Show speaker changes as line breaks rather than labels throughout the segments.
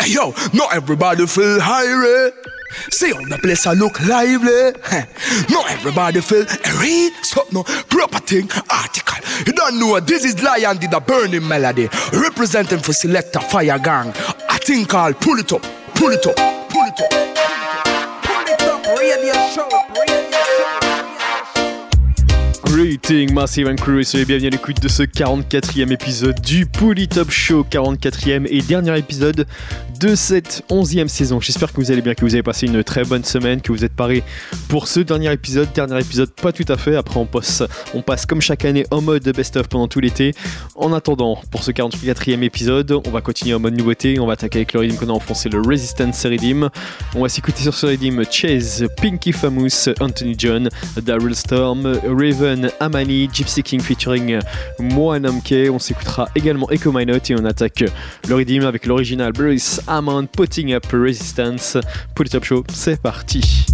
Hey yo, not everybody feel hungry. See how the place I look lively. Not everybody feel read something proper thing article. You don't know what this is Lion did a burning melody representing for Selector Fire Gang. A thing called Pull It Up, Pull It Up, Pull It Up. Pull it up, radio show,
Greeting, Massive and Crew et bienvenue à l'écoute de ce 44e épisode du Polytop Show, 44e et dernier épisode de cette 11e saison. J'espère que vous allez bien, que vous avez passé une très bonne semaine, que vous êtes parés pour ce dernier épisode. Dernier épisode, pas tout à fait. Après, on passe, on passe comme chaque année en mode best-of pendant tout l'été. En attendant, pour ce 44e épisode, on va continuer en mode nouveauté. On va attaquer avec le rythme qu'on a enfoncé, le Resistance Redeem. On va s'écouter sur ce rythme Chase, Pinky Famous, Anthony John, Daryl Storm, Raven, Amani, Gypsy King featuring Moanamke. On s'écoutera également Echo My Note et on attaque le rythme avec l'original Bruce Amon Putting Up Resistance. Pour le Top Show, c'est parti.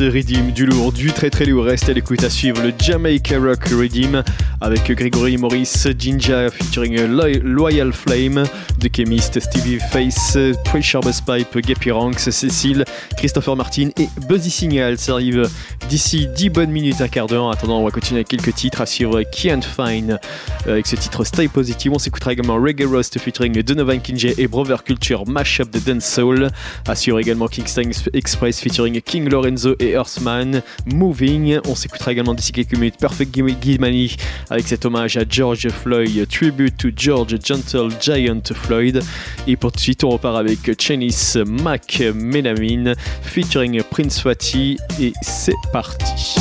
Resistance Redeem, du lourd, du très très lourd. Reste à l'écoute à suivre le Jamaica Rock Redeem avec Gregory Morris, Jinja featuring Loyal Flame, The Chemist, Stevie Face, Pressure Bus Pipe, Gappy Ranks, Cécile, Christopher Martin et Buzzy Signal. Ça arrive d'ici 10 bonnes minutes, un quart d'heure. En attendant, on va continuer avec quelques titres à suivre Kian Fine avec ce titre Stay Positive. On s'écoutera également Reggae Rust featuring Donovan Kinjay et Brother Culture Mashup de Dance Soul. Assure également Kingston Express featuring King Lorenzo et Earthman. Moving. On s'écoutera également d'ici quelques minutes Perfect Gimani avec cet hommage à George Floyd, tribute to George Gentle Giant Floyd. Et pour tout de suite, on repart avec Chinese Mac Menamin featuring Prince Fatty. Et c'est parti.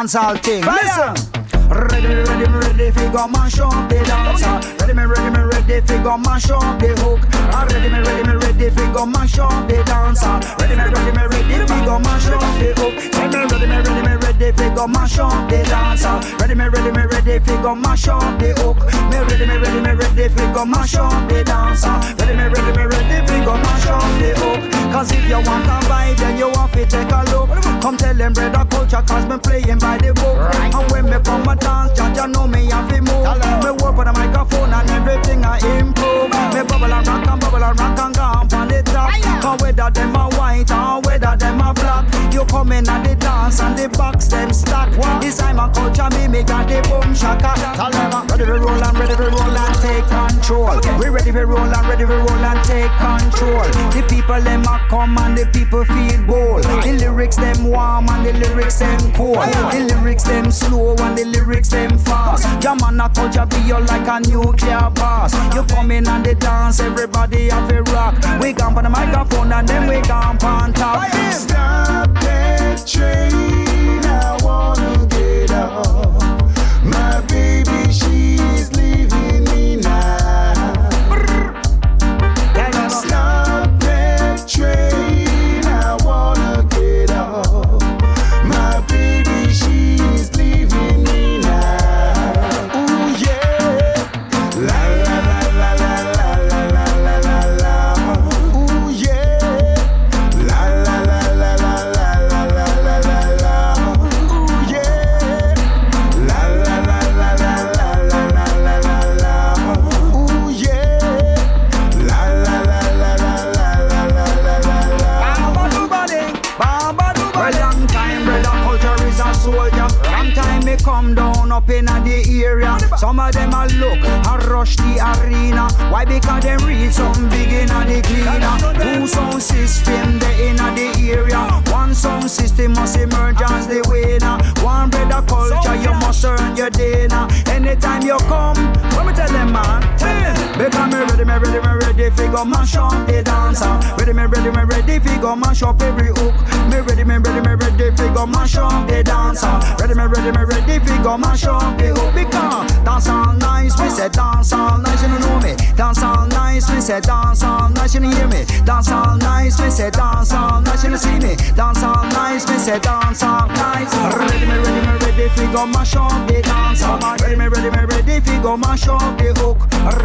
dancehall thing. Fire.
Listen.
Ready, ready, ready, figure mash up the dancer. Ready, me, ready, me, ready, figure ah, mash up the hook. Ready, me, ready, me, ready, figure mash up the dancer. Ready, me, ready, me, ready, figure mash up the hook. Ready, me, ready, me, ready, figure mash up the dancer fi go mash up the hook. Me ready me, ready me, ready fi go mash up the dancer. Ready me, ready me, ready fi go mash up the hook. Cause if you want a vibe, then you have to take a look. Come tell them brother culture, cause me playing by the book. Right. And when me come a dance, judge, you know me have to move. Me work with the microphone and everything I improve. Me bubble and rock and bubble and rock and go on the top. Cause whether them a white or whether them a black, you come in at the dance and the box them stack. This time a culture me, me got the boom shaka. Tell them I'm ready to roll and ready to roll and take control. We ready to roll and ready to roll and take control. The people them a come and the people feel bold. The lyrics them warm and the lyrics them cold. The lyrics them slow and the lyrics them fast. Your man a culture be you like a nuclear blast. You come in and the dance, everybody have a rock. We gone for the microphone and then we gone on top.
Stop that train, I wanna get off.
Something big in the cleaner. Two sound system they in the area. One sound system must emerge as the winner. One Brother Culture you must earn your dinner. Anytime you come, let me tell them man. Because me ready, me ready, me ready go mash up the dancer. Ready, me ready, me ready fi go mash up every hook. Me ready, me ready, me ready fi go mash up the dancer. Ready, me ready, me ready fi go mash up the hook. Because dance all nice, we say dance all nice, you don't know me. Dance all nice, we say dance all nice, you don't hear me. Dance all nice, we say dance all nice, you don't see me. Dance all nice, we say dance all nice. Ready, me ready, me ready fi go mash up the dancer. Ready, me ready, me ready fi go mash up the hook.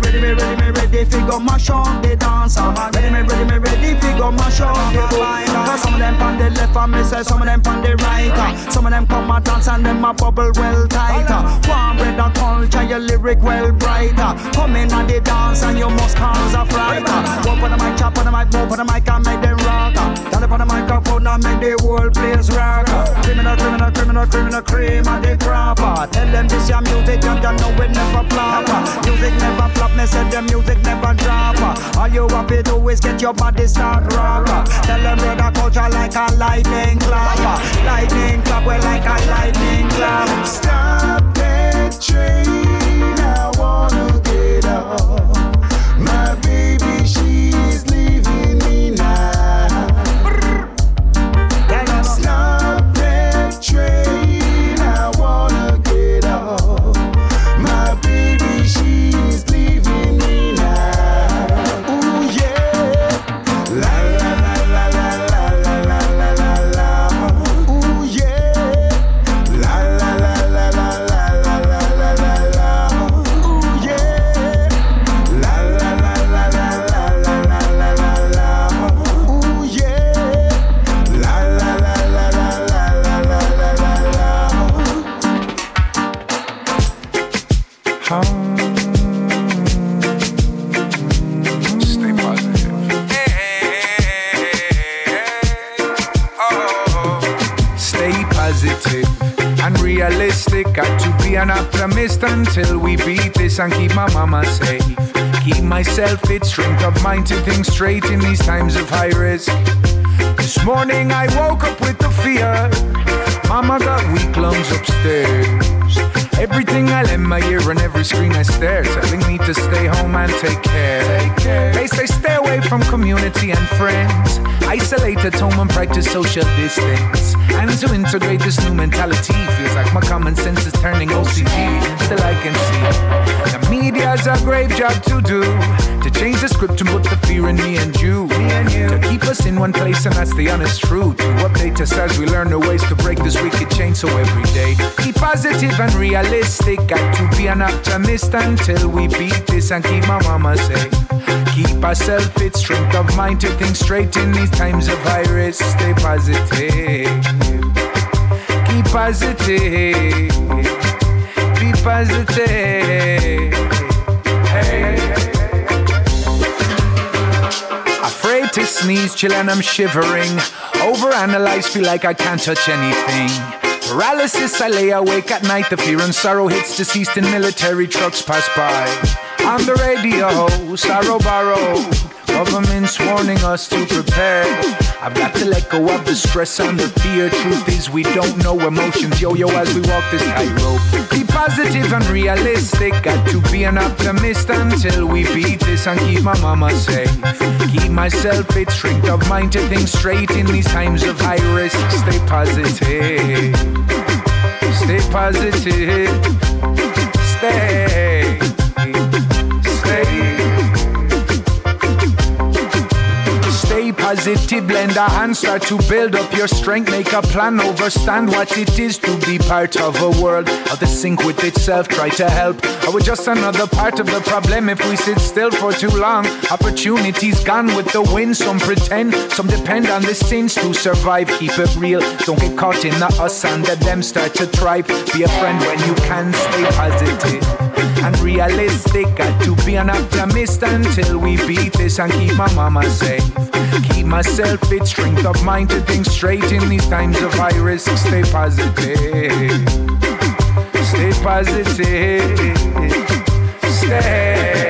Ready, me ready, me ready fi go mash up the dancer. Ready, me ready, me ready fi go mash up the. Cause some of them on the left and me say some of them on the right. uh. Some of them come a dance and them a bubble well tighter. Uh. One Brother Culture, your lyric well brighter. Uh. Come in on the dance and you must cause a fright. Uh. Walk on the mic, chop on the mic, move on the mic and make them rock. Down up on the microphone and make the whole place rock. Criminal, criminal, criminal, criminal, cream and the crapper. Tell them this your music, you don't know it never flop. Music never flop, me said the music never drop. All you have to do is get your body start rock. Tell them Brother Culture like a lightning clap. Lightning clap, well like a lightning clap.
Stop that train, I wanna get off.
Realistic. Got to be an optimist until we beat this and keep my mama safe. Keep myself fit, strength of mind to think straight in these times of high risk. This morning I woke up with the fear. Mama got weak lungs upstairs. Everything I lend my ear and every screen I stare, telling me to stay home and take care. They say stay away from community and friends. Isolate at home and practice social distance. And to integrate this new mentality feels like my common sense is turning OCD. Still I can see the media's a grave job to do to change the script and put the fear in me and you. Me and you. To keep us in one place and that's the honest truth. To update us as we learn the ways to break this wicked chain. So every day, be positive and realistic. Got to be an optimist until we beat this and keep my mama safe. Keep ourselves fit, strength of mind to think straight in these times of high risk. Stay positive. Keep positive. Be positive. To sneeze, chill and I'm shivering. Overanalyze, feel like I can't touch anything. Paralysis, I lay awake at night. The fear and sorrow hits deceased in military trucks pass by. On the radio, sorrow borrow. Government's warning us to prepare. I've got to let go of the stress and the fear. Truth is, we don't know emotions. Yo yo, as we walk this tightrope. Be positive and realistic. Got to be an optimist until we beat this and keep my mama safe. Keep myself fit, strength of mind to think straight in these times of high risk. Stay positive. Stay positive. Stay. Positive, lend a hand, start to build up your strength, make a plan, overstand what it is to be part of a world out of sync with itself, try to help. Are we just another part of the problem if we sit still for too long? Opportunities gone with the wind, some pretend, some depend on the sins to survive. Keep it real, don't get caught in the us and the them start to thrive. Be a friend when you can, stay positive and realistic. Got to be an optimist until we beat this and keep my mama safe. Keep myself fit, strength of mind to think straight in these times of high risk. Stay positive. Stay positive. Stay.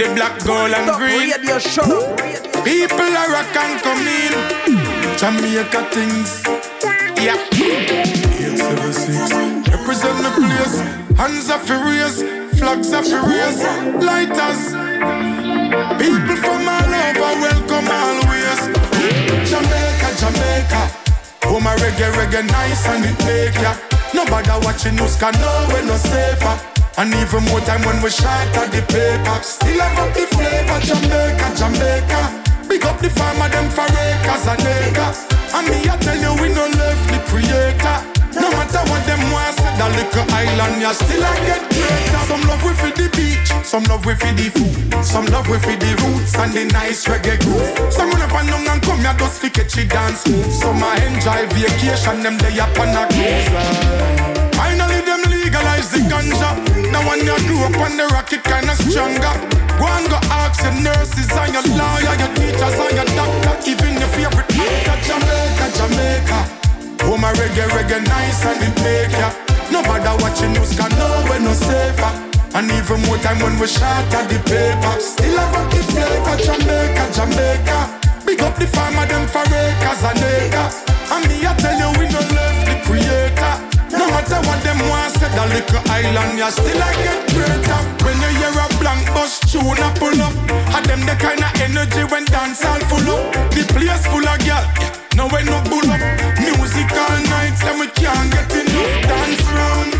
The black, gold and green. People are rock and come in. Jamaica things. Yeah. 876. Represent the place. Hands are furious. Flags are furious. Lighters. People from all over welcome always. Jamaica, Jamaica. Oh my reggae, reggae nice and it make ya. Nobody watching us can know we're no safer. And even more time when we shot at the paper. Still have up the flavor, Jamaica, Jamaica. Big up the farmer, them for acres and acres. And me, I tell you, we no left the creator. No matter what them want, say that little island, you still I get greater. Some love we the beach, some love we the food, some love we the roots and the nice reggae groove. Some run up and down and come here just for catchy dance moves. Some I enjoy vacation, them they up on a cruise. Finally them legalize the ganja. Now when you grew up on the rocket, kinda stronger. Go and go ask your nurses and your lawyer, your teachers and your doctor, even your favorite actor, Jamaica, Jamaica. Oh my reggae, reggae nice and it make ya. Nobody watching news can know we're no safer. And even more time when we shot at the paper. Still a the flavor, Jamaica, Jamaica. Big up the farmer, them for acres and acres. And me, I tell you, we no left the creator. Matter what them want, say that little island, you still I get greater. When you hear a blank bus tune a pull up, and them the kind of energy when dance all full up. The place full of girl, no way no bull up. Music all night, then we can't get enough dance round.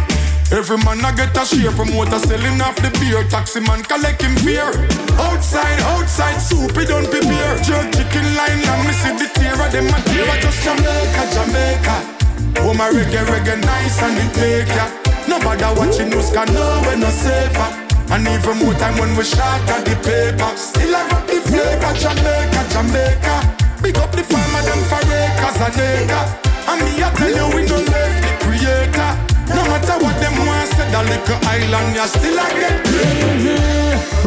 Every man I get a share promoter selling off the beer. Taxi man collect him beer. Outside, outside, soup don't be prepare. Jerk chicken line and me see the tear of them a tear. Just Jamaica, Jamaica. Oh my reggae, reggae nice and it take ya. Nobody watching us can know we're no safer. And even more time when we shot at the paper. Still I rap the flavor, Jamaica, Jamaica. Big up the farmer, them for acres and acre And me I tell you we don't left the creator. No matter what
them want, said a little island You still I get paid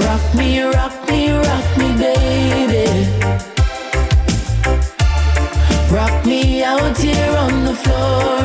Rock me, rock me, rock me baby. Rock me out here floor.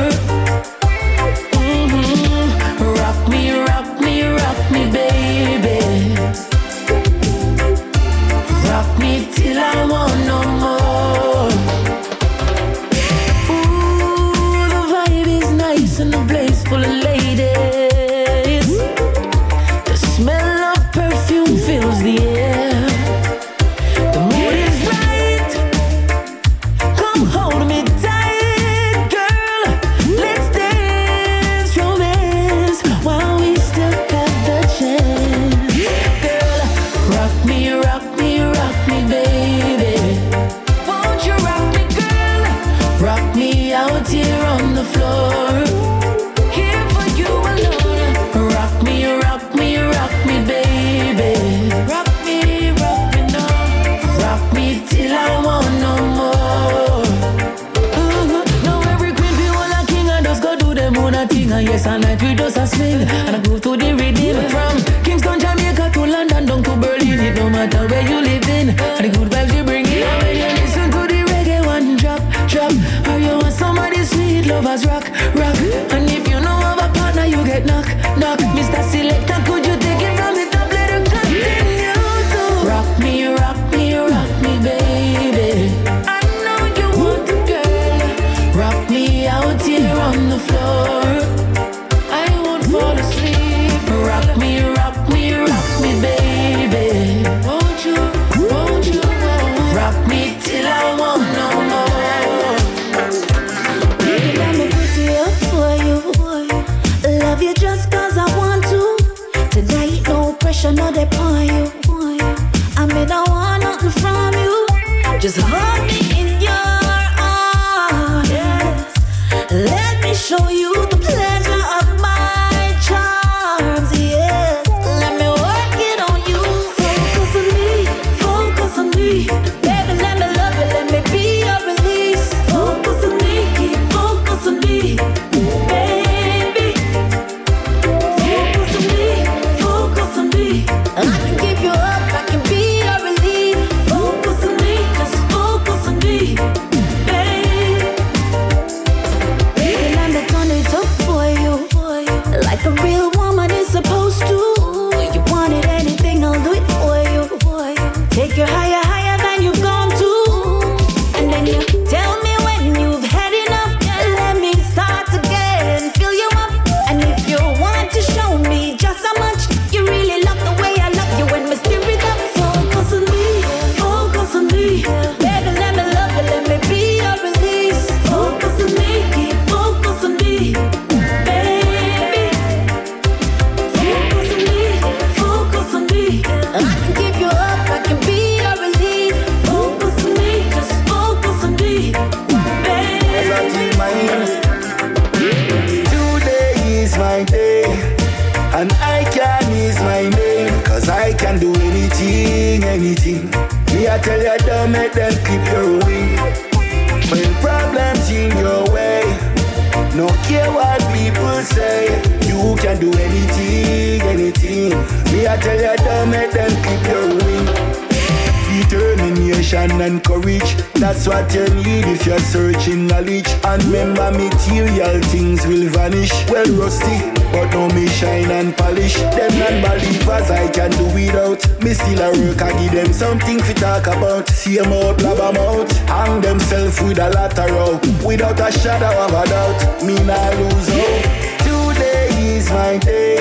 rusty, but now me shine and polish. Them non-believers I can do without. Me still a work, I give them something to talk about. See them out, blab them out, hang themselves with a lateral. Without a shadow of a doubt, me not lose hope. Today is my day,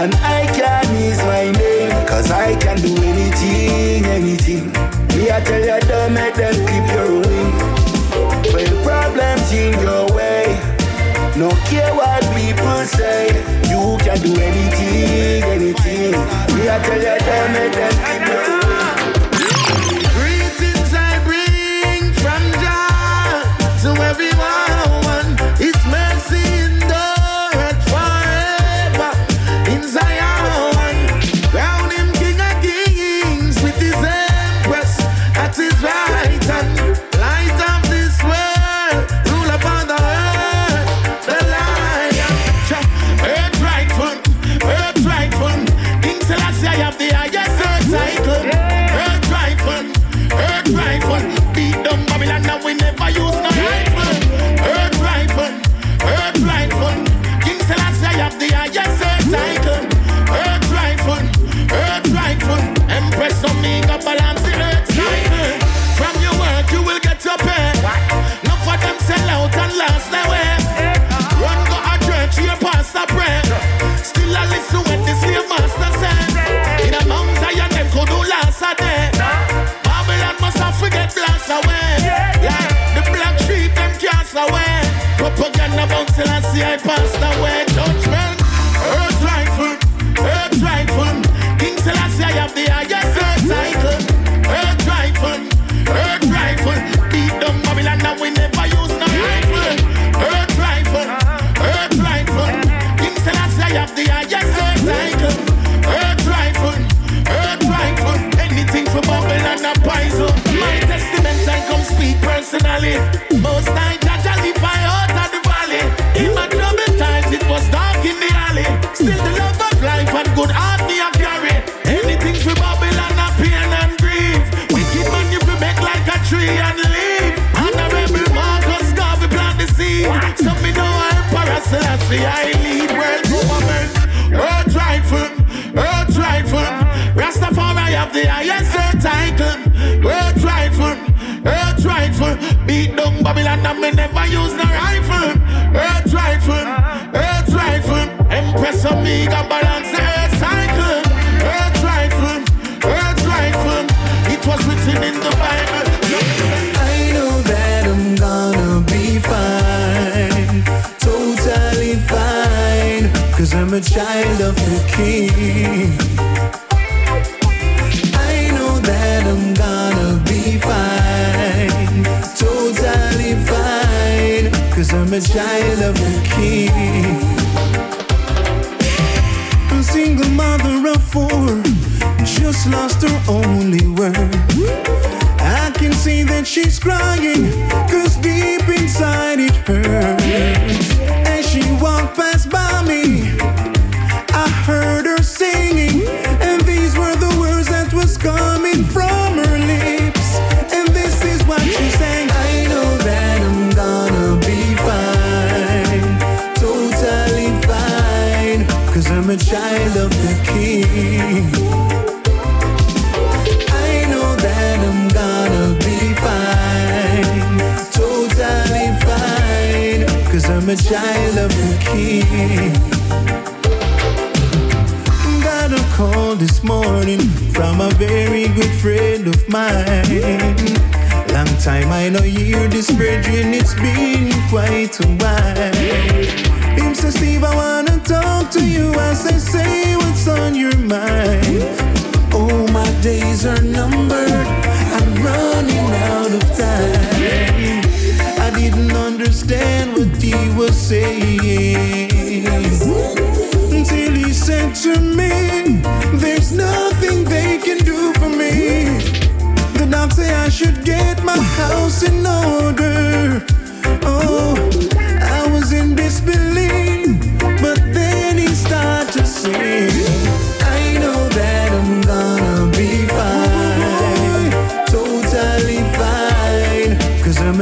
and I can ease my name. Cause I can do anything, anything. Me I tell you, don't make them keep your wing. When problems in your way. No care what people say, you can do anything, anything. Me, I tell you, don't make them
people. But God, no bounce till I see I passed away. I
child of the king. I know that I'm gonna be fine, totally fine, cause I'm a child of the king. A single mother of four just lost her only word. I can see that she's crying, cause deep inside it hurts. I'm gonna be fine, totally fine, cause I'm a child of the king. Got a call this morning from a very good friend of mine. Long time I this it's been quite a while. Him say, Steve, I wanna talk to you as I say what's on your mind. Oh, my days are numbered. I'm running out of time. I didn't understand what he was saying until he said to me, There's nothing they can do for me. The doc say I should get my house in order. Oh,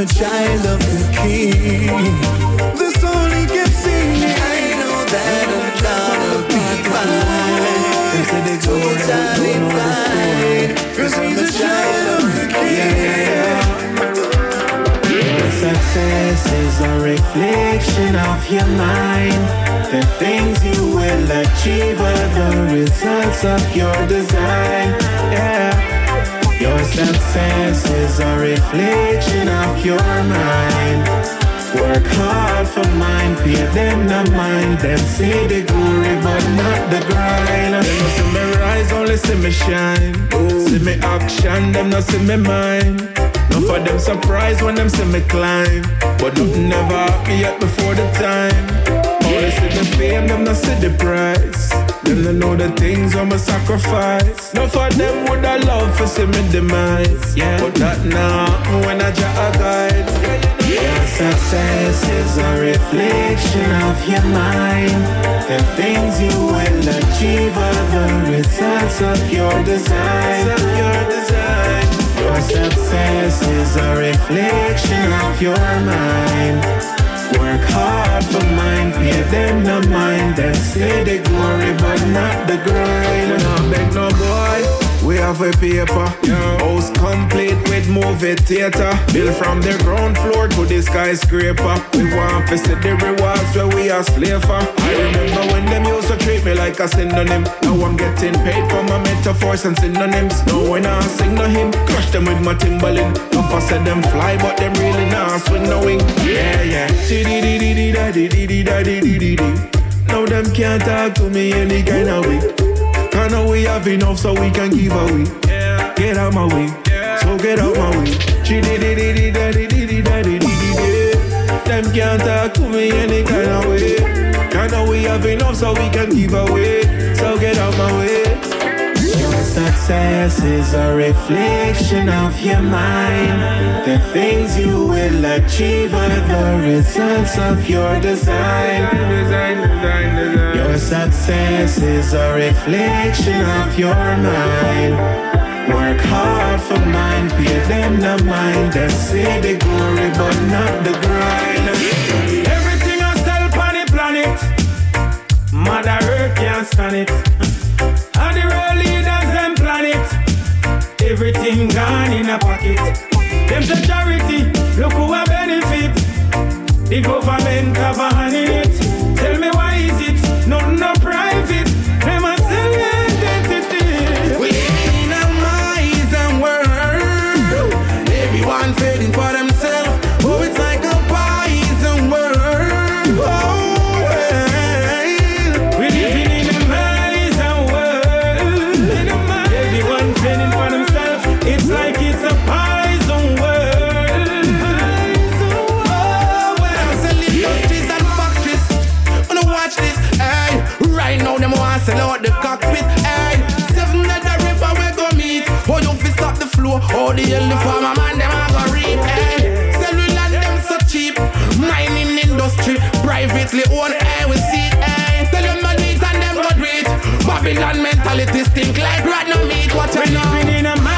child of the king.
Success is a reflection of your mind. The things you will achieve are the results of your design. Yeah. Your success is a reflection of your mind. Work hard for mine, pay them no mind. Them see the glory, but not the grind. Them no see me rise, only see me shine. See me action, them no see me mind. No for them surprise when them see me climb. But nothing ever happen yet before the time. Only see the fame, them not see the price. Them don't know the things I'm a sacrifice. No for them would I love for see me demise. Yeah. But that now when I just a guide. Success is a reflection of your mind. The things you will achieve are the results of your design. Of your design. Your success is a reflection of your mind. Work hard for mine, pay them no mind. Them say the glory, but not the grind. Not beg no boy. We have a paper, house complete with movie theater. Built from the ground floor to the skyscraper. We want to see the rewards where we are slave for. I remember when them used to treat me like a synonym. Now I'm getting paid for my metaphors and synonyms. Now when I sing no hymn, crush them with my. If I said them fly, but them really not swing no wing. Yeah, yeah.
Now them can't talk to me any kind of way. Cause now we have enough so we can give away. Get out my way, so get out my way. Di. Them can't talk to me any kind of way. Cause now we have enough so we can give away. So get out my way.
Your success is a reflection of your mind. The things you will achieve are the results of your design. Your success is a reflection of your mind. Work hard for mine, pay them the mind. Them say the glory, but not the grind.
Everything I sell on the planet, Mother Earth can't stand it. And the real leaders them planet, everything gone in a pocket. Them say charity, the
the farmer man them a go reap. Hey, cellular them so cheap. Mining industry privately owned. Hey, we see. Hey, tell them it and them go do it. Babylon mentality stink like rat no meat. What you know?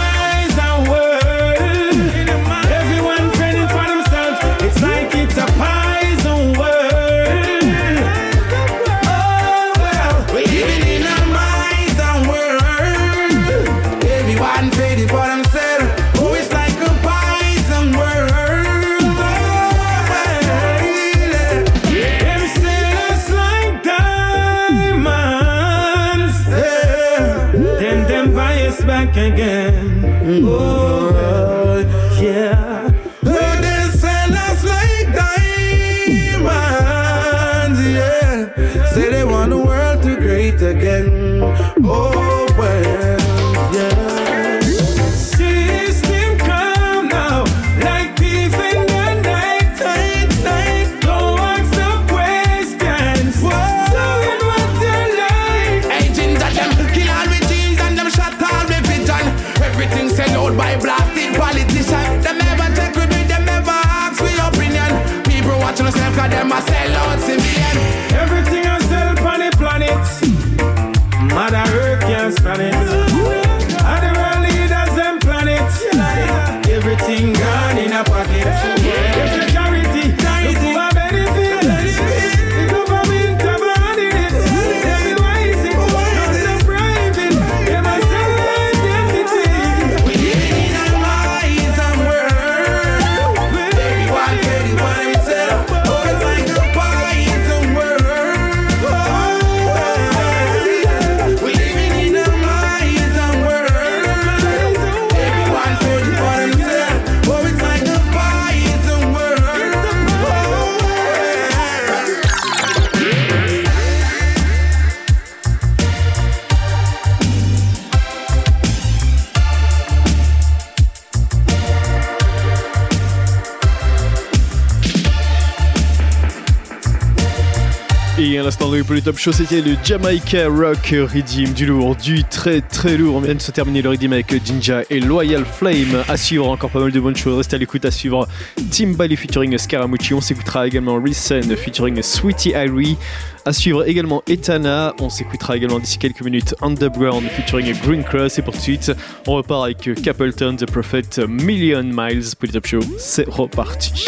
Et à l'instant de le Top Show, c'était le Jamaica Rock Redeem, du lourd, du très très lourd. On vient de se terminer le Redeem avec Jinja et Loyal Flame. À suivre encore pas mal de bonnes choses. Restez à l'écoute à suivre Tim Bally featuring Scaramucci. On s'écoutera également Recen featuring Sweetie Irie. À suivre également Etana. On s'écoutera également d'ici quelques minutes Underground featuring Green Cross. Et pour de suite, on repart avec Capleton, The Prophet, Million Miles. Pour le Top Show, c'est reparti.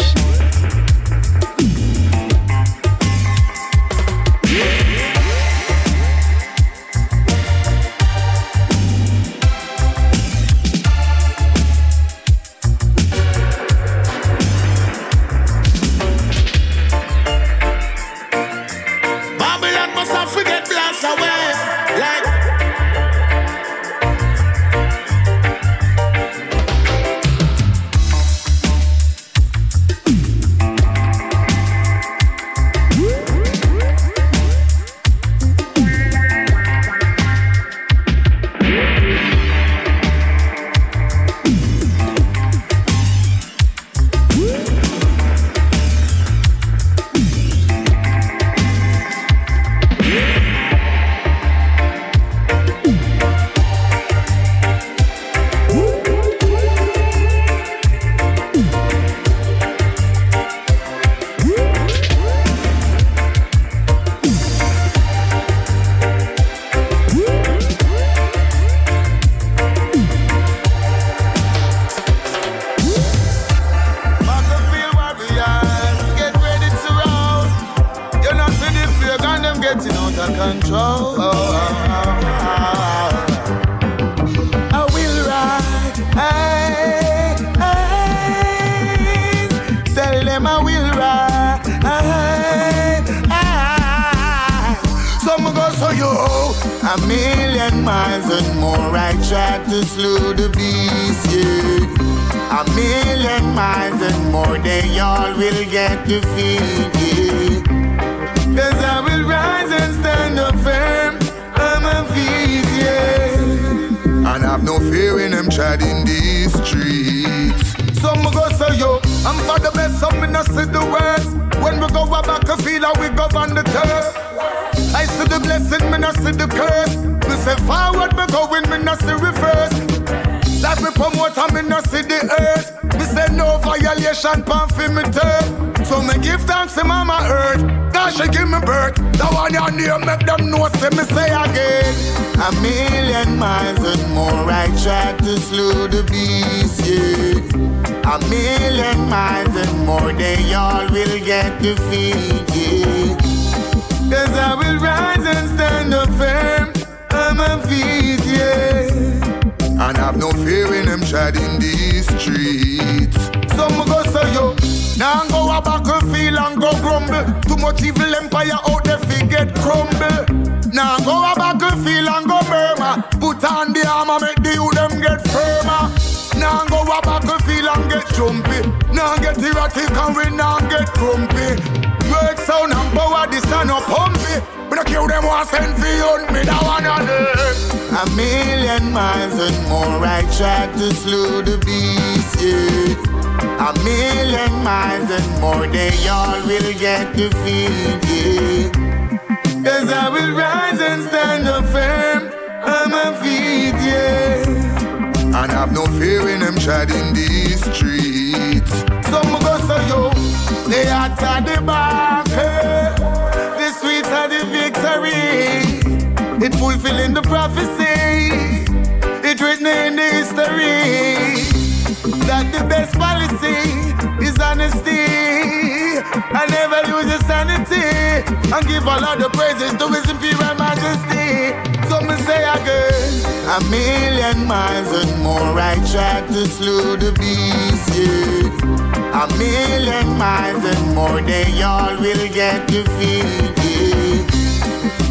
Will get yeah.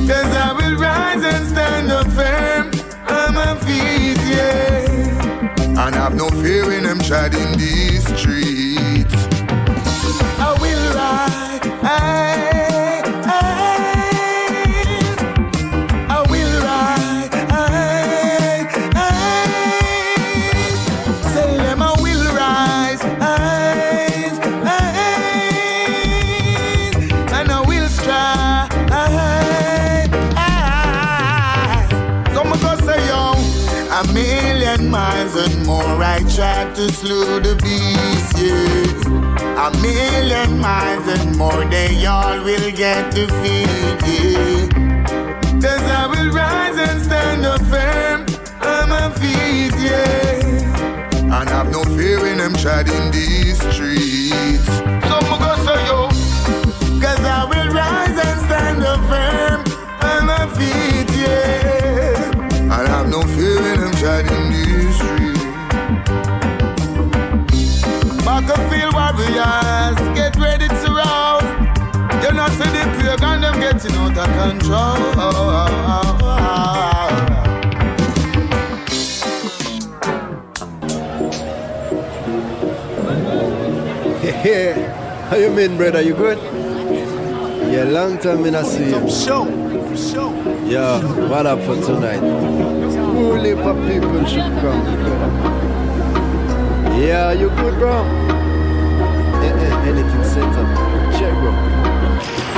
Cause I will rise and stand up firm on my feet, yeah.
And I've no fear when I'm treading these streets. Slow the beast, yeah. A million miles and more. They all will get to feel, yeah.
Cause I will rise and stand up firm on my feet, yeah.
And have no fear when I'm treading these streets.
Getting out of control.
Yeah, how you mean, brother? You good? Yeah, long time in I see you.
Show, show.
Yeah, what up for tonight? Whole heap of people should come. Yeah, you good, bro? Eh, eh, anything set up? Check, bro.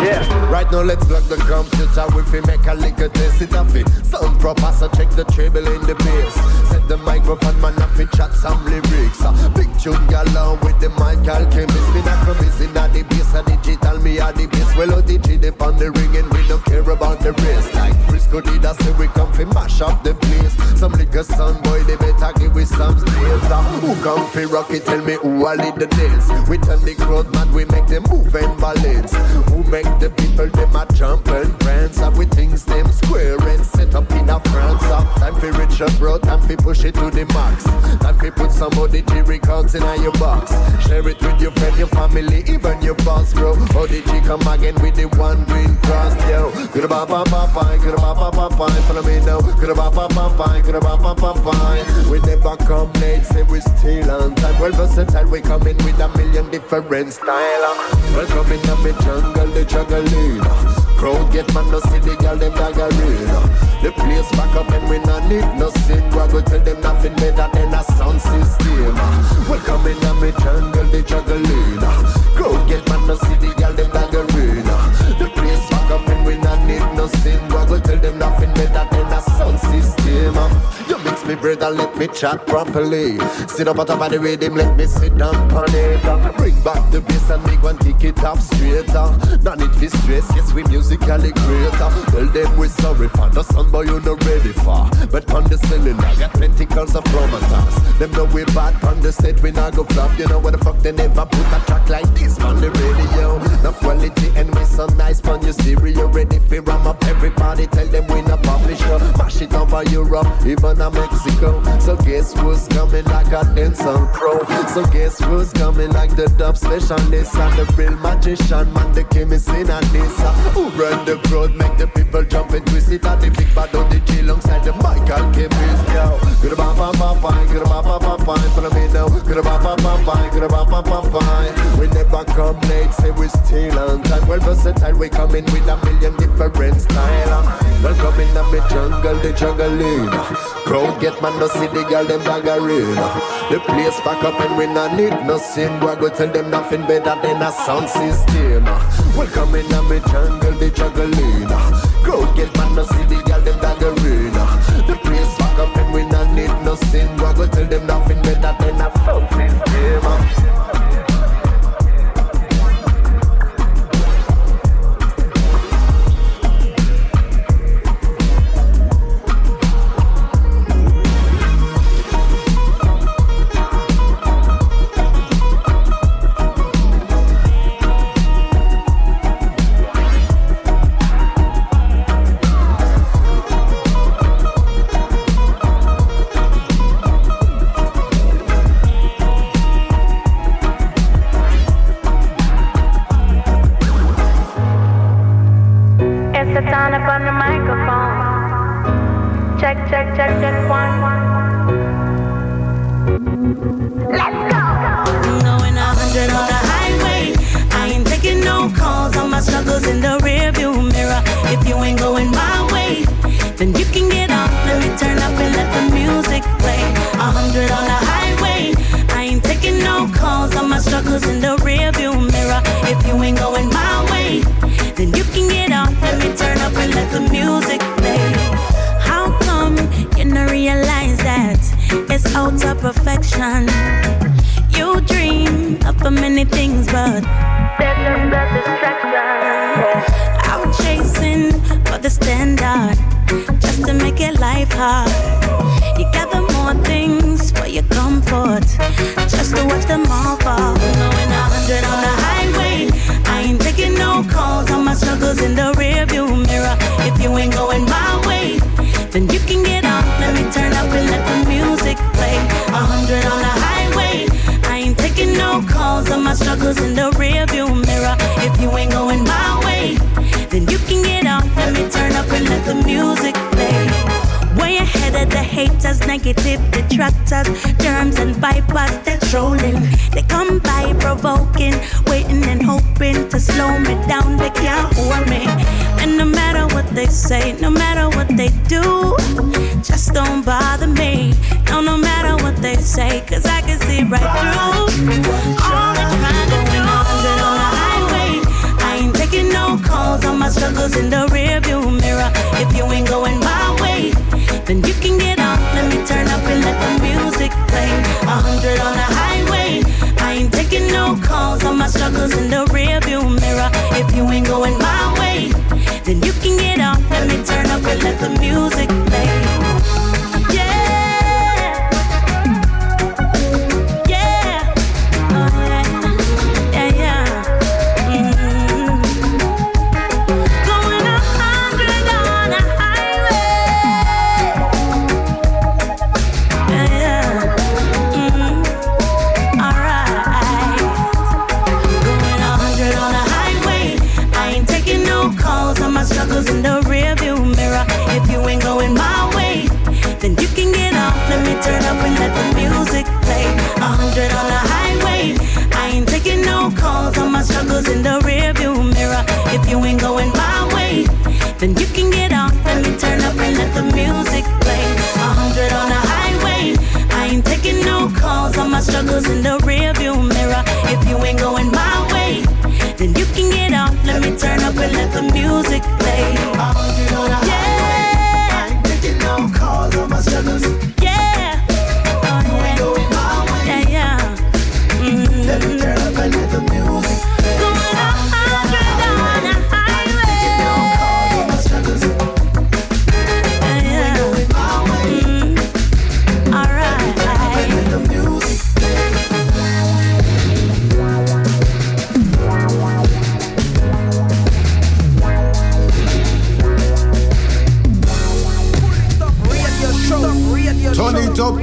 Yeah. Right now, let's plug the computer. If we make a little test, it a fit. Sound proper, so check the treble in the bass. The microphone, man, up it chat some lyrics. Uh, big tune galore with the mic alchemist. Me not promise in the bass, a digital, me a the bass. Well, oh, digit up on the ring, and we don't care about the rest. Like Frisco did, I say we come fi mash up the place. Some liquor, some boy, they better give we some space. Uh, who come fi rock it? Tell me who I lead the dance. We turn the crowd mad, we make them move and balance. Who make the people them a jump and prance? up with things them square and set up in a France. Uh. Time rich up, bro. Time for push it to the max. Time for put some of the G records in your box. Share it with your friend, your family, even your boss, bro. Or the G come again with the one green cross, yo. Good ba ba ba, good ba ba ba. Follow me now. Good ba ba ba, good ba ba ba. We never come late, say we still on time. Well versatile, we come in with a million different style. Welcome in the jungle, the juggling. Crowd get man, no see the girl, them daggering. The place back up and we not need no sin. We go tell them nothing better than a sound system. Welcome in the jungle, the juggling. Crowd get man, no see the girl, them daggering. The place back up and we not need no sin. We go tell them nothing better than a sound system. Um, you mix me and let me chat properly. Sit up on top of the rhythm, let me sit down on it. Um, bring back the bass and make one kick it up straighter. Um. Not need for stress, yes we musically greater. Tell them we sorry for the sun, but you not ready for. But on the ceiling cylinder, got plenty calls of promoters. Them know we bad on the set, we not go flop. You know what the fuck they never put a track like this on the radio. No quality and we so nice on your stereo. Ready for ram up everybody. Tell them we not publisher. Mash it over Europe, even a Mexico. So guess who's coming like a dancehall pro? So guess who's coming like the dub specialist and the real magician, man, the chemist in a uh, Who run the crowd, make the people jump and twist it at the big bad on the G alongside the Michael chemist, yo. Good ba ba ba ba, good ba ba ba ba, follow me We never come late, say we still on time. Well versatile, we come in with a million different style. Welcome in the jungle, the juggling. Crowd get man, no see the girl them daggering. The place back up and we not need no sin. We go tell them nothing better than a sound system. Welcome in the jungle, the juggling. Crowd get man, no see the girl them daggering. The place back up and we not need no sin. We go tell them nothing better than a sound system.
Negative germs and vipers, they're trolling. They come by provoking, waiting and hoping to slow me down. They can't hold me. And no matter what they say, no matter what they do, just don't bother me. No, no matter what they say, cause I can see right through all trying to do. on the highway. I ain't taking no calls on my struggles in the rearview mirror. If you ain't going my way, then you can music play. A hundred on the highway. I ain't taking no calls on my struggles in the rearview mirror. If you ain't going my Let me turn up and let the music play. A hundred on the highway. I ain't taking no calls on my struggles in the rearview mirror. If you ain't going my way, then you can get off. Let me turn up and let the music play. A hundred on the highway. I ain't taking no calls on my struggles in the rearview mirror. If you ain't going my way, then you can get off. Let me turn up and let the music play. A hundred on the highway. I ain't taking no calls on my struggles.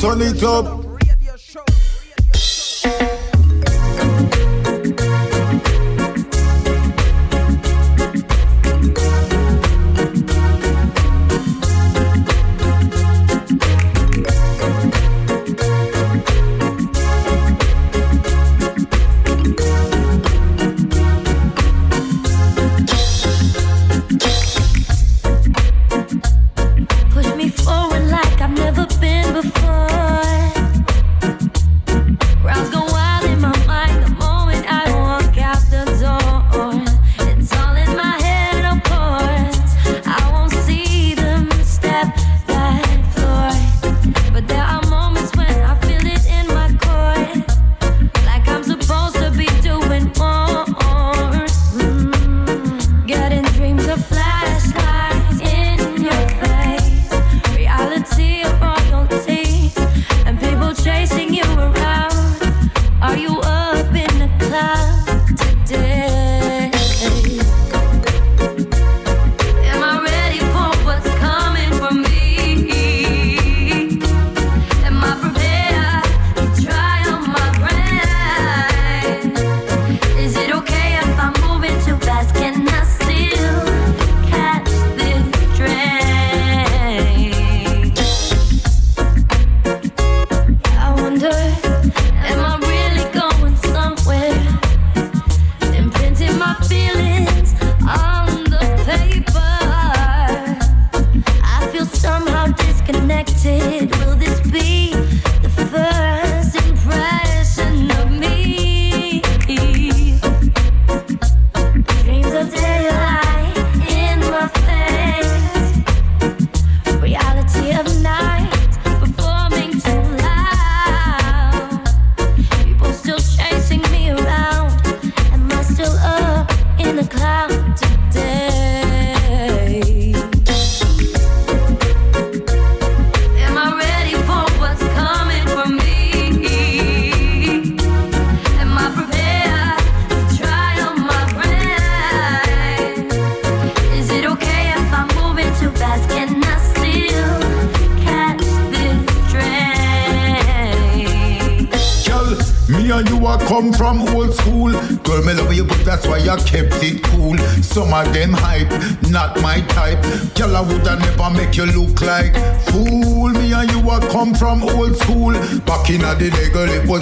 Turn it
up.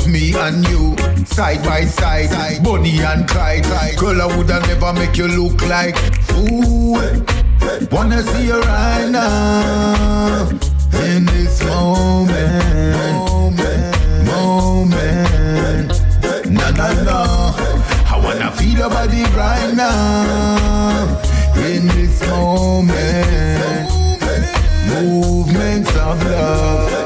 Me and you, side by side, Bonnie and Clyde. Girl, I woulda never make you look like fool. Wanna see you right now in this moment, moment. Na na na. I wanna feel your body right now in this moment. Movements of love.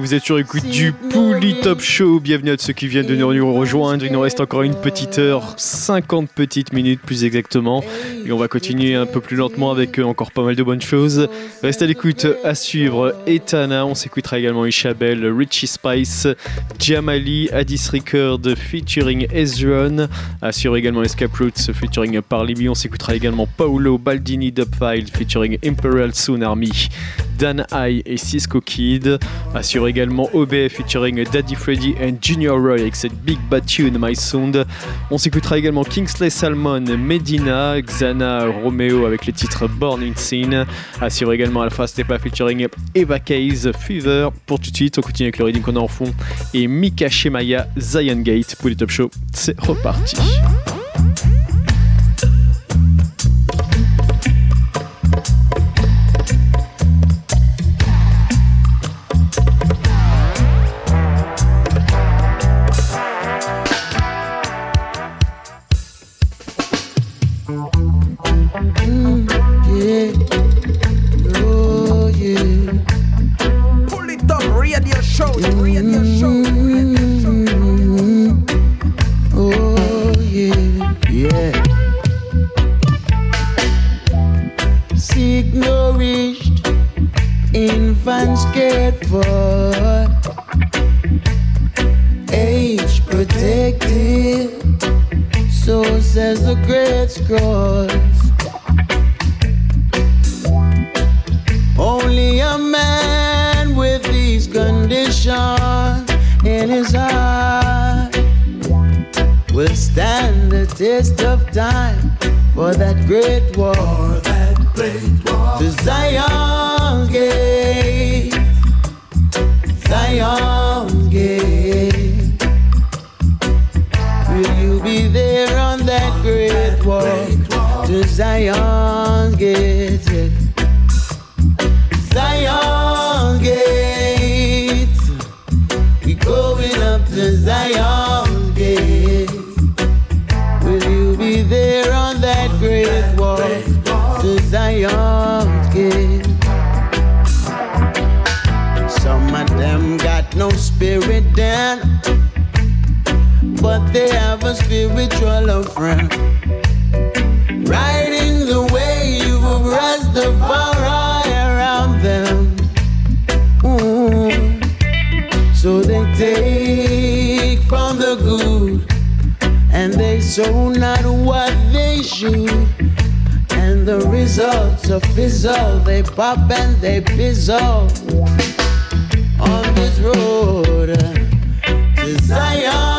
Vous êtes sur écoute du Top Show. Bienvenue à ceux qui viennent de nous rejoindre. Il nous reste encore une petite heure, 50 petites minutes plus exactement. Et on va continuer un peu plus lentement avec euh, encore pas mal de bonnes choses. Restez à l'écoute à suivre Etana. On s'écoutera également Ishabel, Richie Spice, Jamali, Addis Record featuring Ezron. Suivre également Escape Routes featuring Parlibi. On s'écoutera également Paolo Baldini Dubfile featuring Imperial Soon Army, Dan High et Cisco Kid. Assure également OBF featuring Daddy Freddy and Junior Roy avec cette Big Bad Tune My Sound. On s'écoutera également Kingsley Salmon, Medina, Xana Romeo avec les titres Born in Sin. Assure également Alpha Stepa featuring Eva Case, Fever. Pour tout de suite, on continue avec le reading qu'on a en fond. Et Mika Shemaya, Zion Gate pour les Top Show. C'est reparti.
For, age protected. So says the great scrolls. Only a man with these conditions in his heart will stand the test of time for that great war. that great war. To Zion's Gate. Will you be there on that great war? To Zion's so not what they should. And the results are fizzle, they pop and they fizzle on this road to Zion.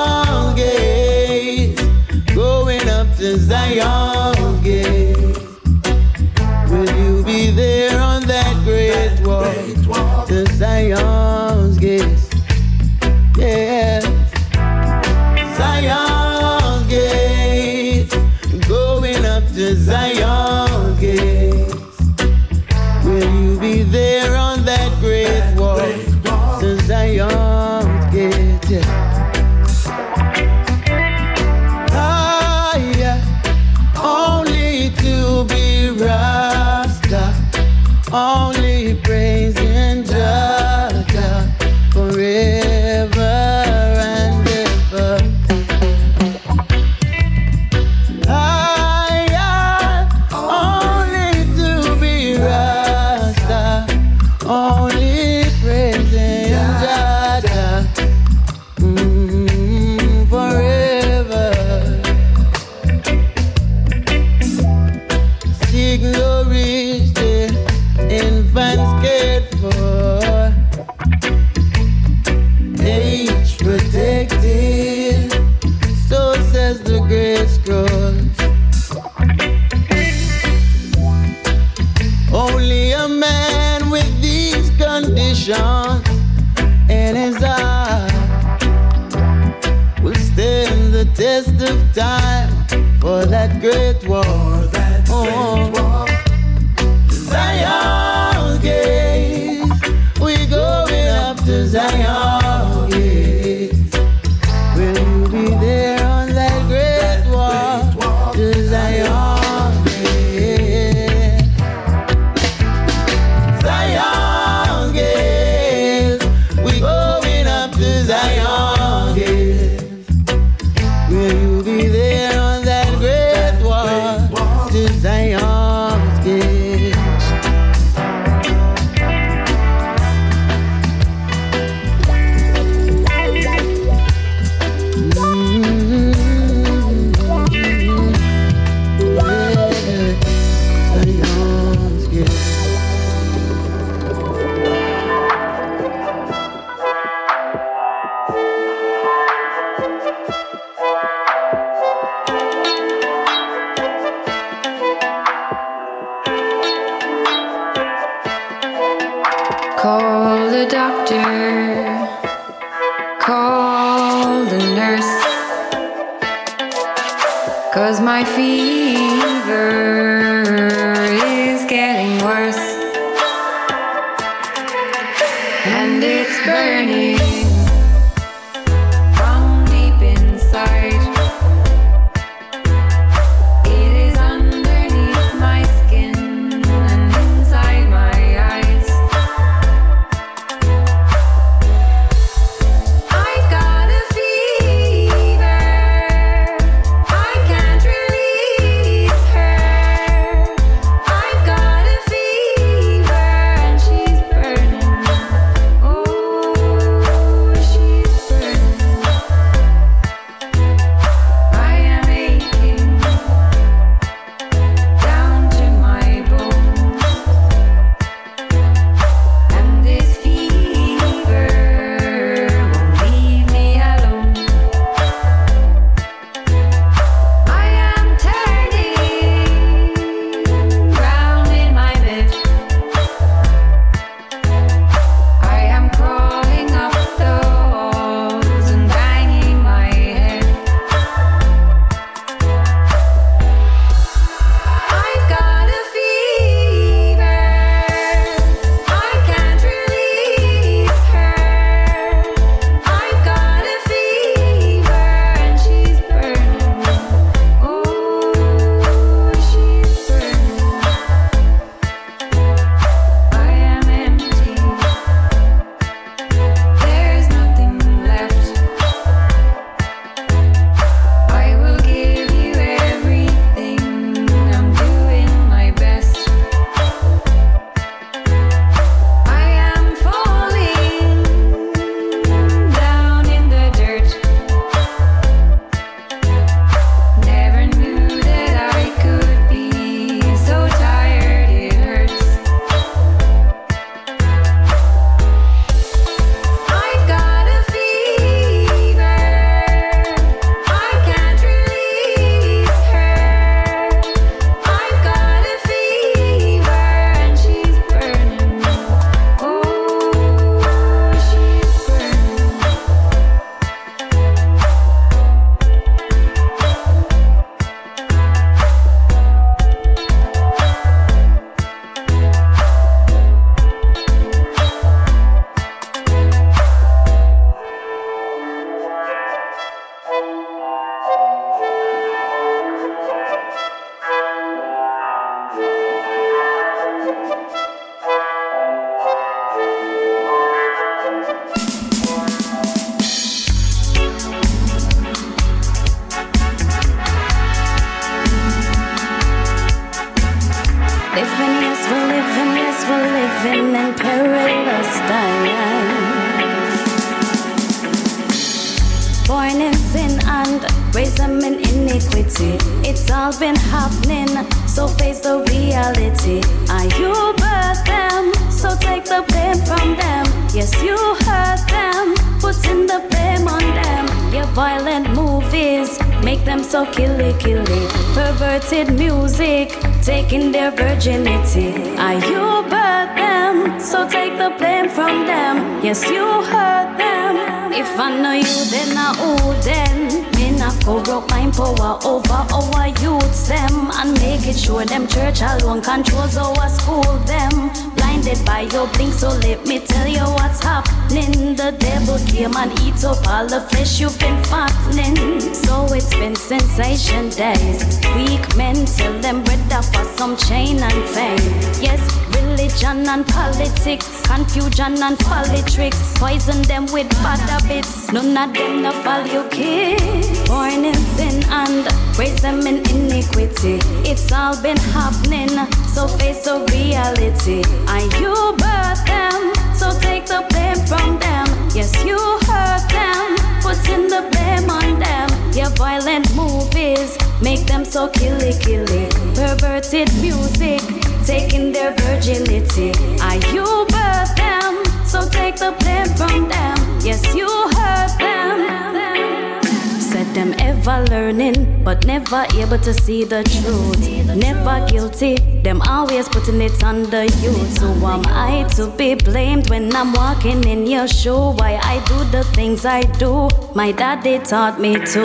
The
truth. Never guilty, them always putting it on the youth. So am I to be blamed when I'm walking in your shoe? Why I do the things I do? My daddy taught me to.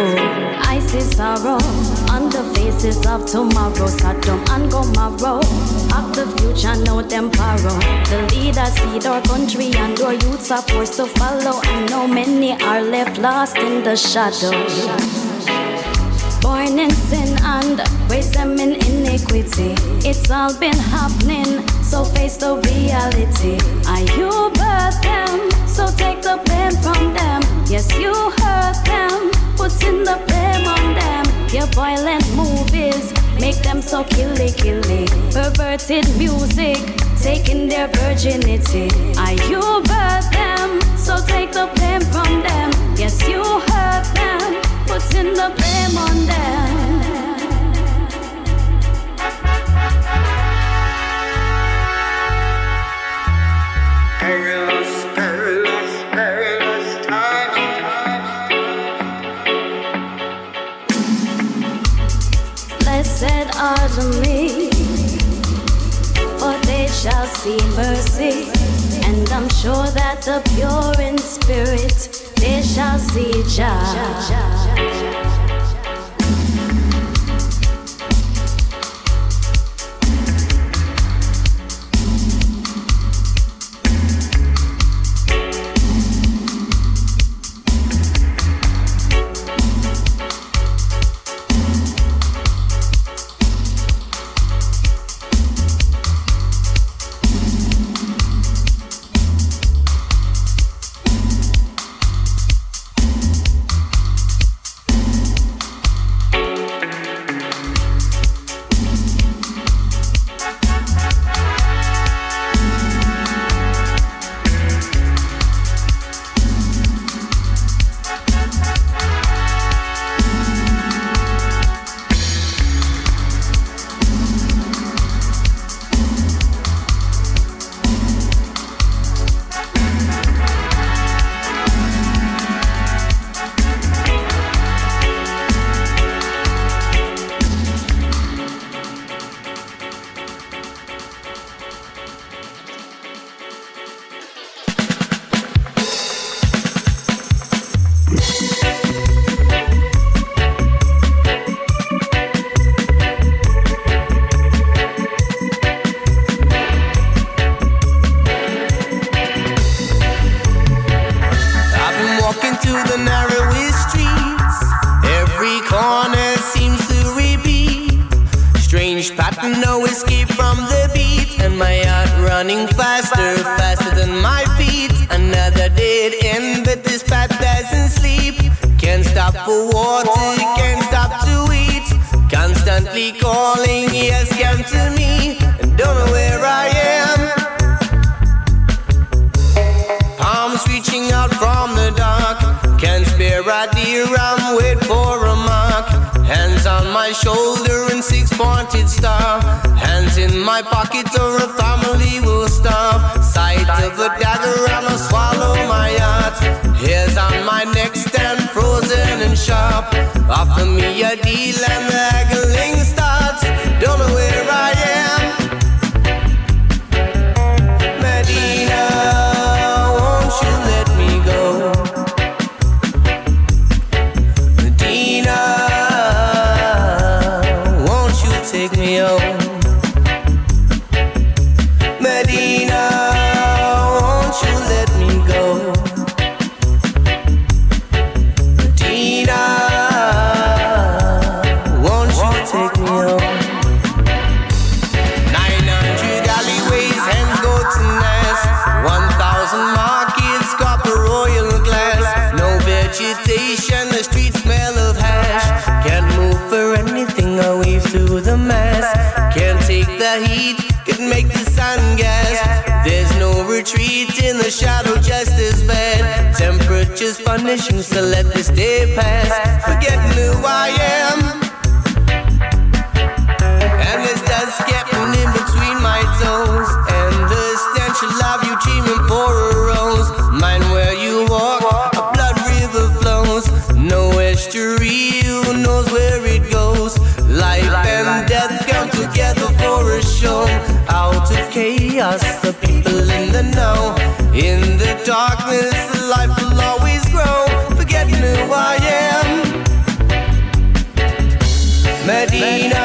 I see sorrow on the faces of tomorrow. Sodom and Gomorrah. Of the future, know them. The leaders lead our country and our youths are forced to follow. I know many are left lost in the shadows. Born in sin and raise them in iniquity. It's all been happening, so face the reality. Are you birth them? So take the blame from them. Yes, you hurt them, putting the blame on them. Your violent movies make them so killy killy. Perverted music, taking their virginity. Are you birth them? So take the blame from them. Yes, you putting the blame on them. Blessed are the meek, for they shall see mercy. And I'm sure that the pure in spirit, they shall see Jah.
I've Medina, Punishing, so let this day pass. Forgetting who I am. And this dust getting in between my toes. And the stench of love you dreaming for a rose. Mind where you walk, a blood river flows. No estuary, who knows where it goes. Life and death come together for a show. Out of chaos, the people in the know. In the darkness, Medina,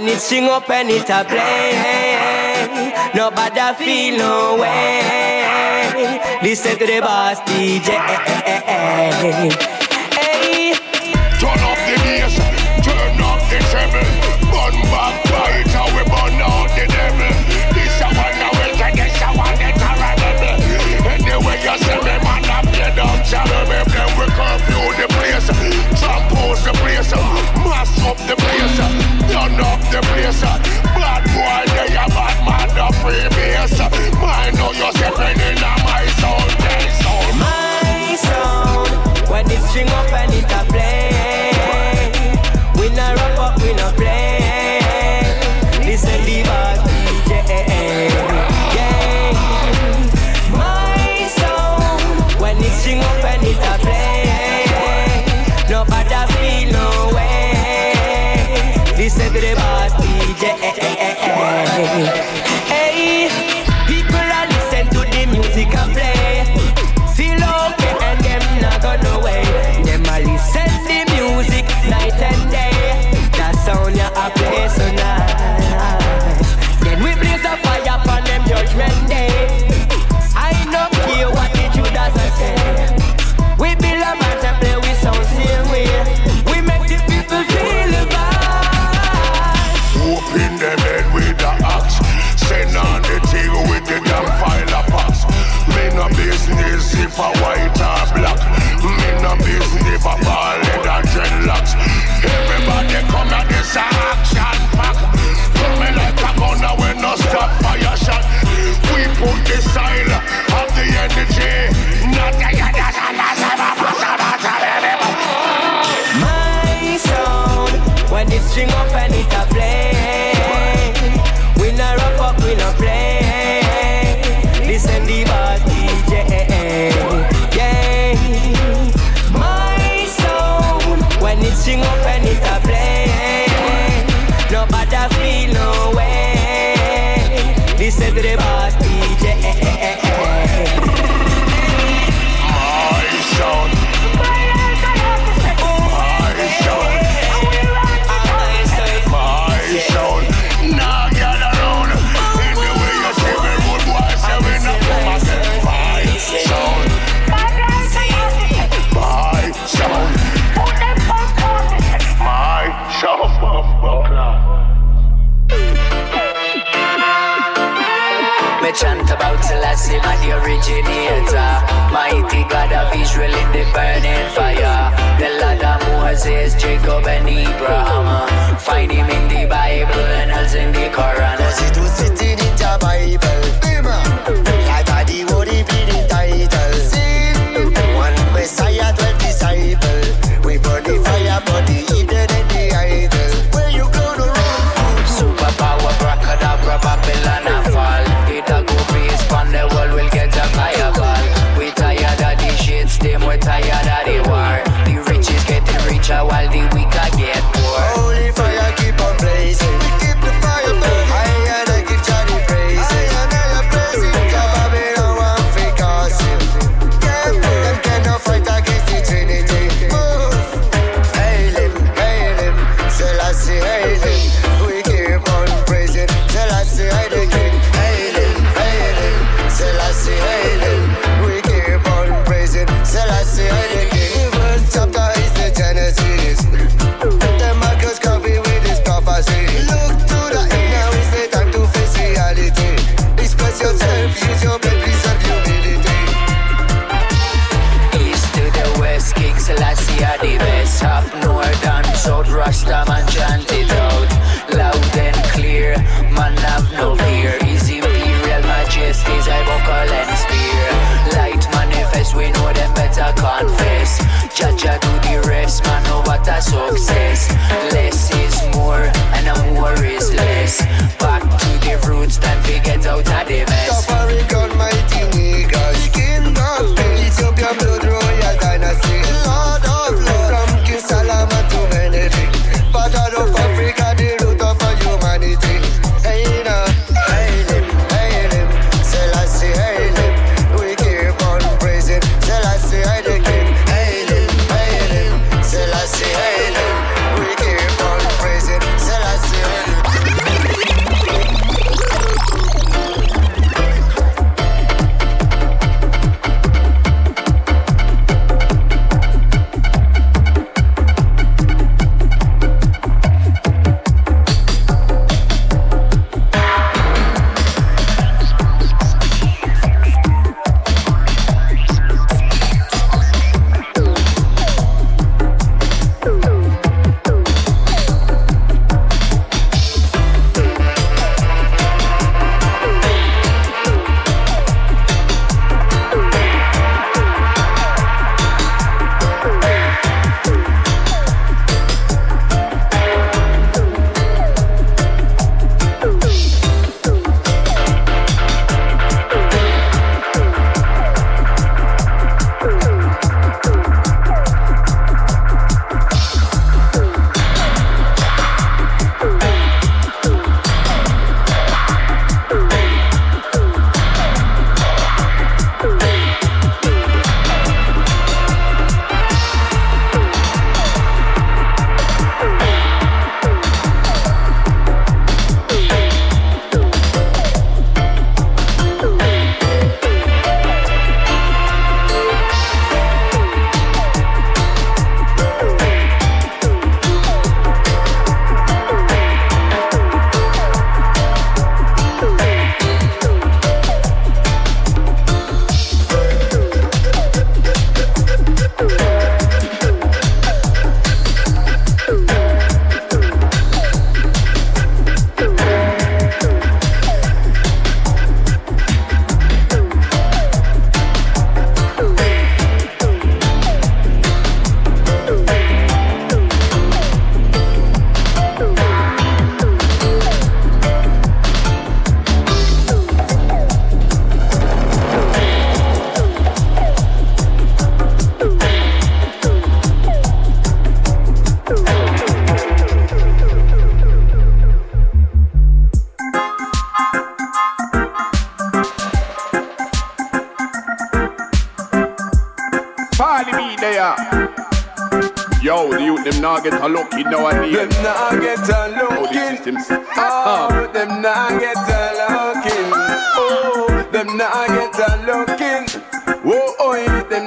when it string up and it a play. Nobody feel no way. Listen to the boss DJ. Hey.
Turn up the bass, turn up the treble. Bun back bite, how we burn out the devil. This a one that will take this a one that terrible. Anyway, you see me man up your dog channel, me then we curfew the place, trampose the place, mass up the place, turn up the place. Uh. Bad boy, they a bad man, the free base. Mind uh. how you stepping in a my sound, they sound.
My sound, when it
Yo, the burning fire. The Lord Muha says Jacob and Abraham. Find him in the Bible and else in the Quran.
Cause it was sitting in the Bible.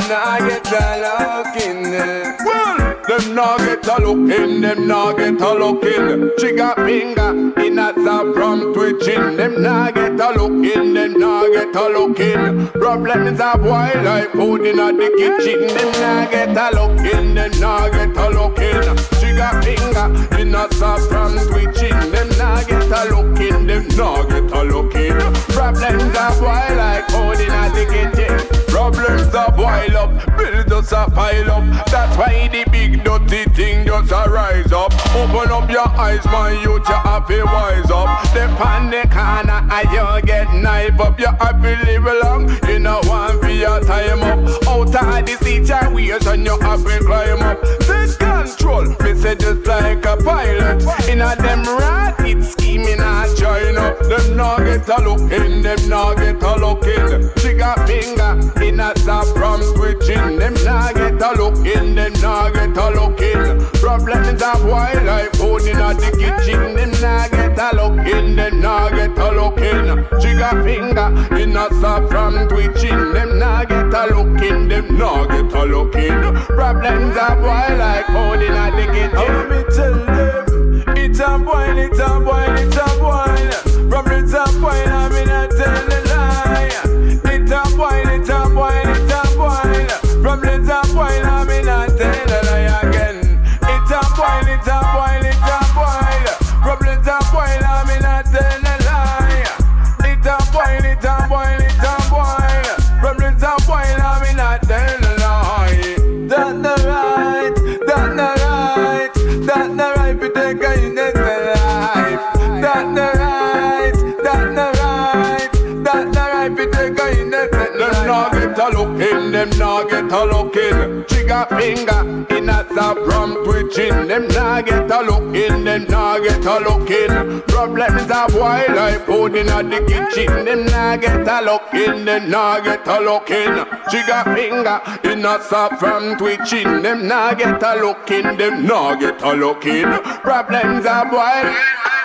Them
get
a look in. Well, them not get a look in, them not get a look in. Trigger finger in a from twitching. Them not get a look in, them not get a look in. Problems of wildlife food in the kitchen. Them not get a look in, them not get a look in. Trigger finger in a from twitching. Them not get a look in, them not get a look in. Problems of wildlife food in the kitchen. Problems a boil up, bills just a pile up. That's why the big dirty thing just a rise up. Open up your eyes, youth, you have to wise up. The corner and you get knife up. You to live long, you know one for your time up. Out of the situation, you to climb up. Take control, me say just like a pilot. In a them rat, it's scheming and join up. Them not get a look in, them not get a look in. Trigger finger in a stop from twitching. Them not get a look in, them not get a look in. Problems of wildlife food in a the kitchen. Them not get a look in, them not get a look in. Trigger finger in a stop from twitching. Them not get a look in, them not get a look in. Problems of wildlife food in a the kitchen.
Let me tell it's a boil, it's a boil, it's a boil. Problems a boil, I'm in a tell the lie. It's a boil, it's a
get a look in. Trigger finger in a the from twitching. Them not get a look in, them not get a look in. Problems of wildlife food in the kitchen. Them not get a look in, them not get a look in. Trigger finger in a the from twitching. Them not get a look in, them not get a look in. Problems of wildlife.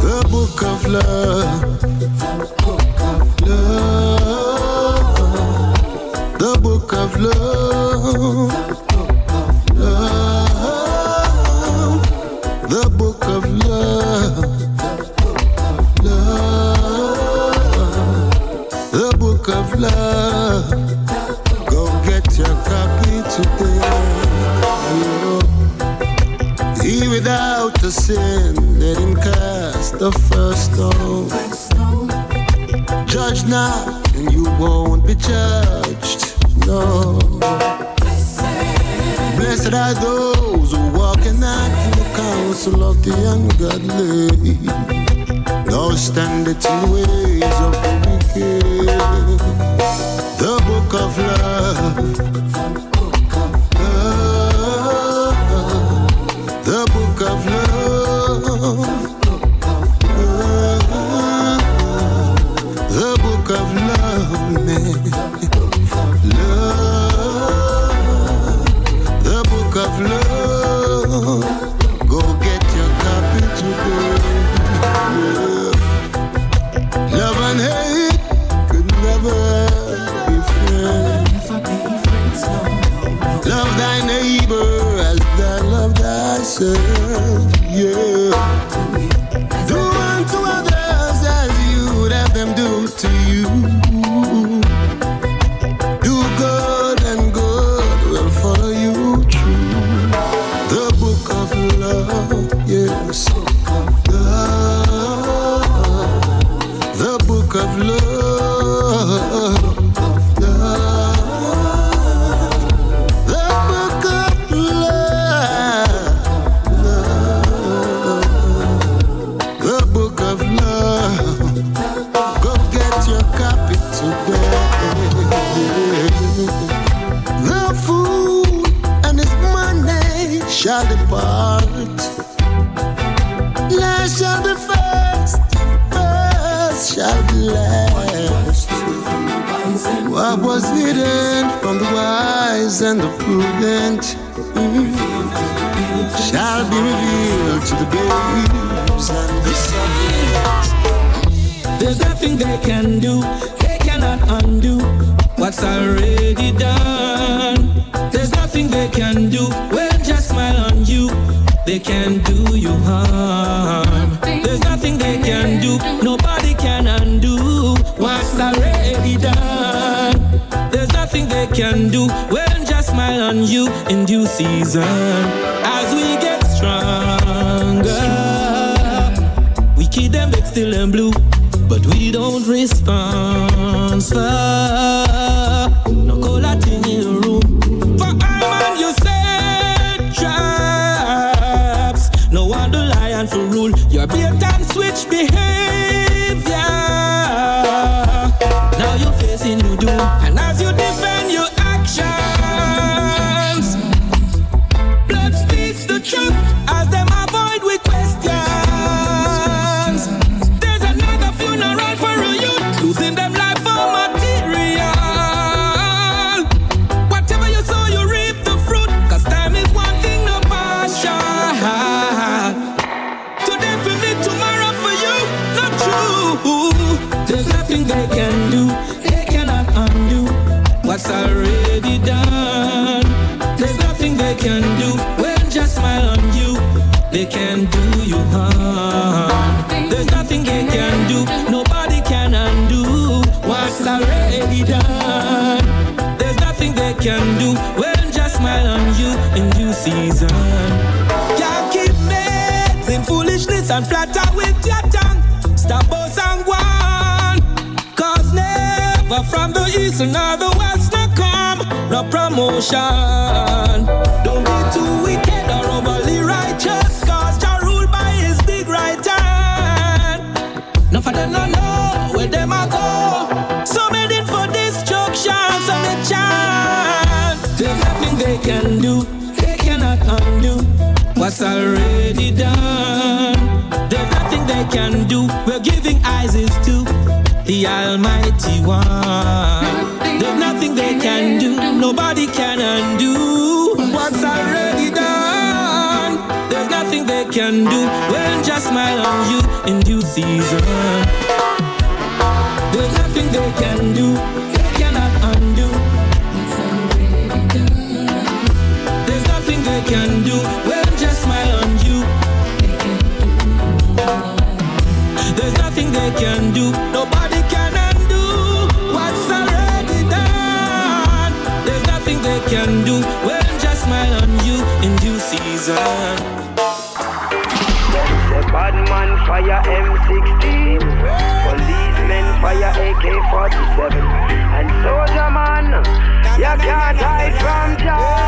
The book of love, the book of love, the book of love. love, the book of love. Go get your copy today. Without a sin, let him cast the first stone. Judge not, and you won't be judged. No. Blessed are those who walk in the counsel of the ungodly. Nor stand it in ways of the wicked. The book of. Love.
When just smile on you in due season. Can't keep in foolishness and flatter with your tongue. Stop boss and one. Cause never from the east nor the west no come no promotion. Don't be too wicked or overly righteous. Cause Jah rule by his big right hand. No for them no know what's already done. There's nothing they can do. We're giving eyes to the Almighty One. There's nothing they can do. Nobody can undo what's already done. There's nothing they can do. When just smile on you in due season. There's nothing they can do. They cannot undo. There's nothing they can do. They can do. Nobody can undo what's already done. There's nothing they can do. Just smile on you in season.
Fire M16 Policemen fire AK-47 And soldier man You can't hide from Jah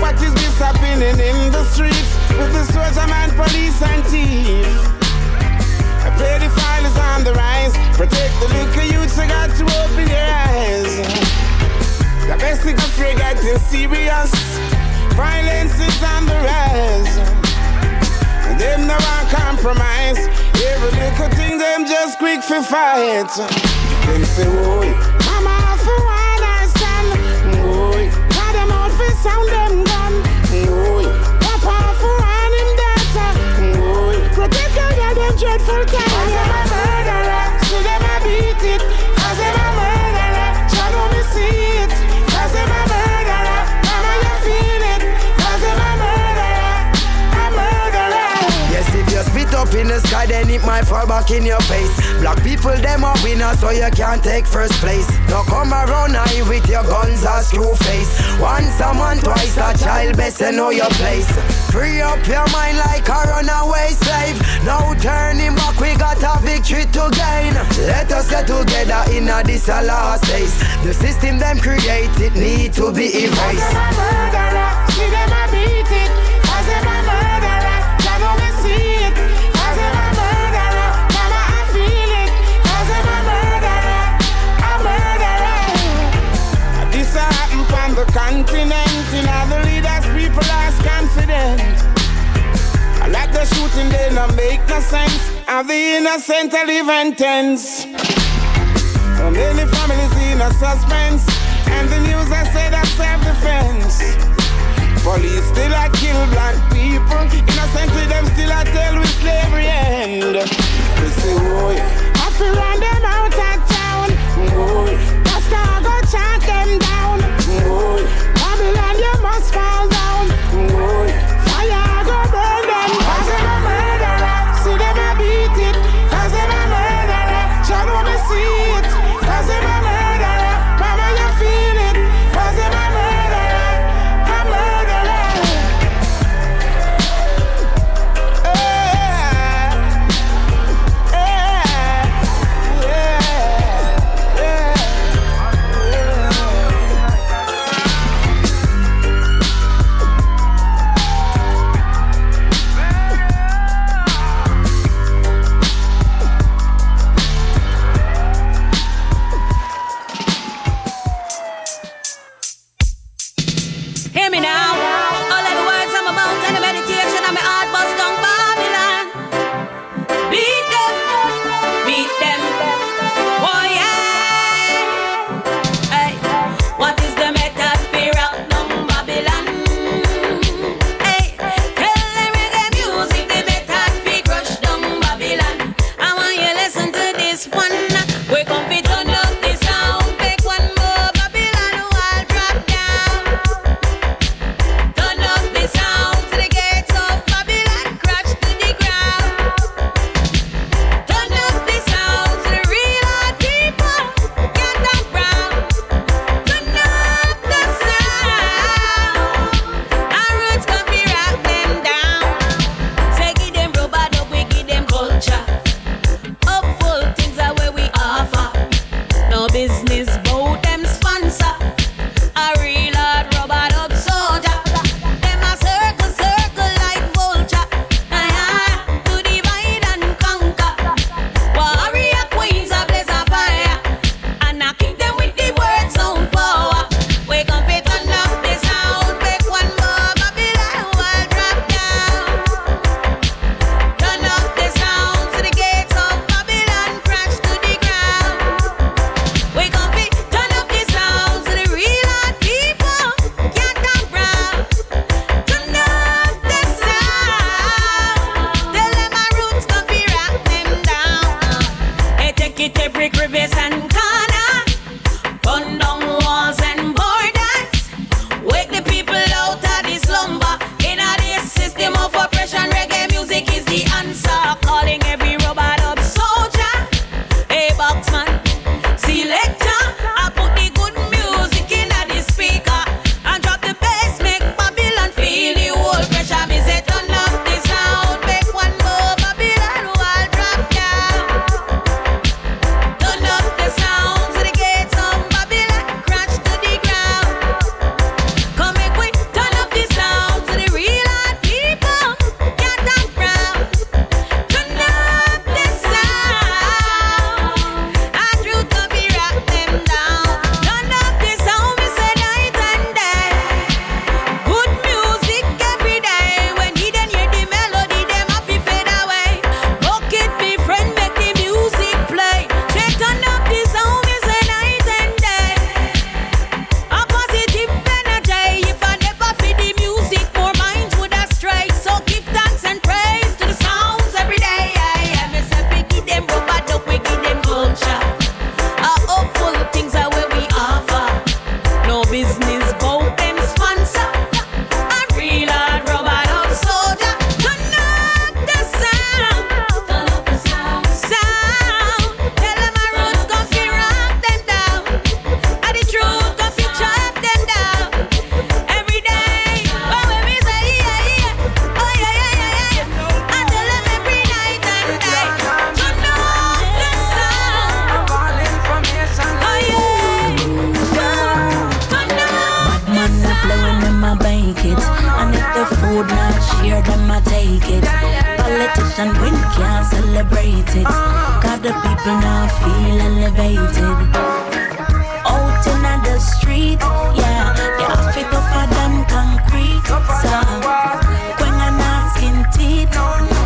What is this happening in the streets with the soldier man, police and? A pedophile is on the rise. Protect the little youths, I got to open your eyes. The best thing afraid getting serious. Violence is on the rise. And them no one compromise. Every little thing them just quick for fight. Them say, sound them gun. Boy, Papa for one him daughter. Boy, protect your girl them dreadful time. Cause them a murderer, so them a beat it. Cause them a murderer, try to me see it. Cause them a murderer, mama you feel it.
it might fall back in your face. Black people, them are winners, so you can't take first place. Now come around here with your guns or screw face. Once a man, twice a child, best you know your place. Free up your mind like a runaway slave. No turning back, we got a victory to gain. Let us get together in a this a last days. The system them created need to be erased.
The continent. In the leaders, people are confident. I like the shooting, they don't make no sense. And the innocent are live intense. And many families in a suspense. And the news I say that self-defense. Police still a kill black people. Innocently them still a tell with slavery end. They say, boy, I feel run them out of town. Boy, Rasta Babylon you
elevated. Out in the street, yeah, they have to go for them concrete. So, when I'm asking teeth,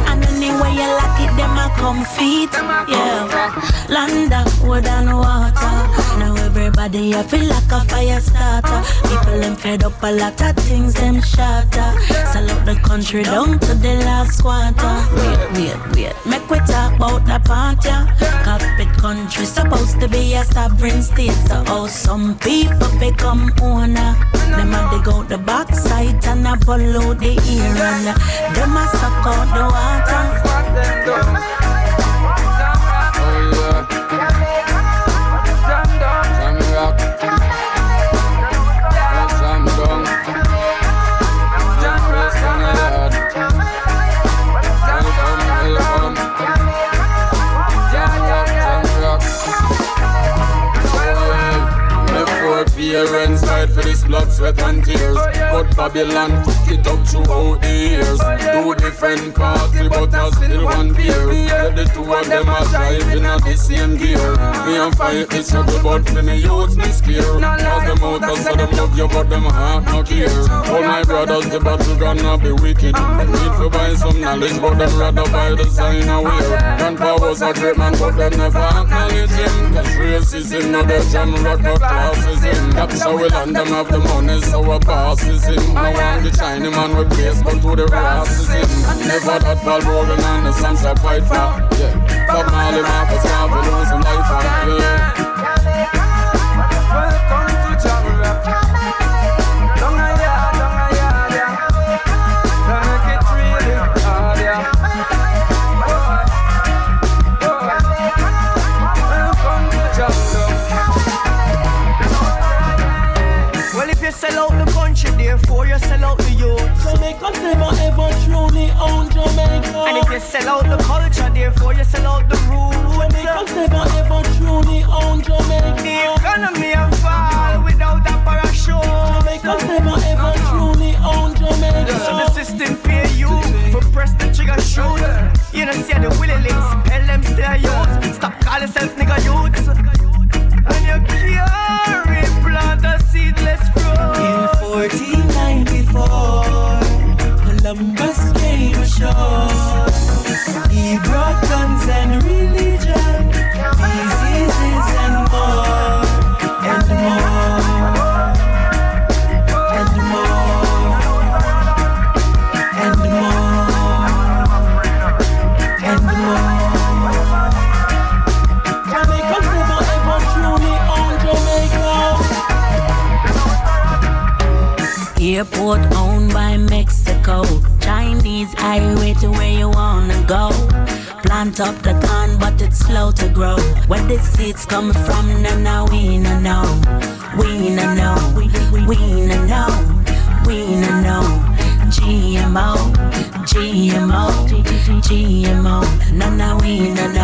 and anyway you like it, them a come feet, yeah. Land of wood and water. Now everybody I feel like a fire starter. People them fed up a lot of things them shatter. Sell out the country down to the last quarter. Wait, wait, wait. Make we talk about the party. Carpet country supposed to be a sovereign state. So how some people become owner. Them a dig out the backside and a follow the ear and them a suck out the water.
Uh, Parents fight for this blood, sweat and tears But Babylon took it up throughout the years. Two different parties but are still one Yeah, the two of them are driving at the same gear. Me and fight the struggle but for me youths me scare Cause them out and them love you but them heart not care. All my brothers the battle gonna be wicked. Need to buy some knowledge but them rather buy the sign of wear Grandpa was a great man but them never acknowledge him. Cause racism not the jam rock but classism. Capture we land them have the money so our boss one the China man with but to the races in Never that Paul Bogle and the sun's are quite far Yeah, Bob Marley, Marcus lose some life Yeah
you sell out the youth.
Jamaica's never ever truly own Jamaica.
And if you sell out the culture, therefore you sell out the roots.
Jamaica's never ever truly own Jamaica.
The economy a fall without a parachute.
Jamaica's never ever truly own Jamaica.
So the system pay you for press the trigger shoot. You know, see the Willie Lynch, tell them stay youth. Stop call yourself nigga youths. And you carry plant a seedless
Columbus came ashore. He brought guns and religion, diseases and more, and more, and more, and more, and more. Jamaica.
Airport. Chinese highway to where you wanna go. Plant up the corn, but it's slow to grow. Where the seeds come from, now, now we no know. We no know. We, no know. We no know. GMO, GMO, GMO. No, no, we no know.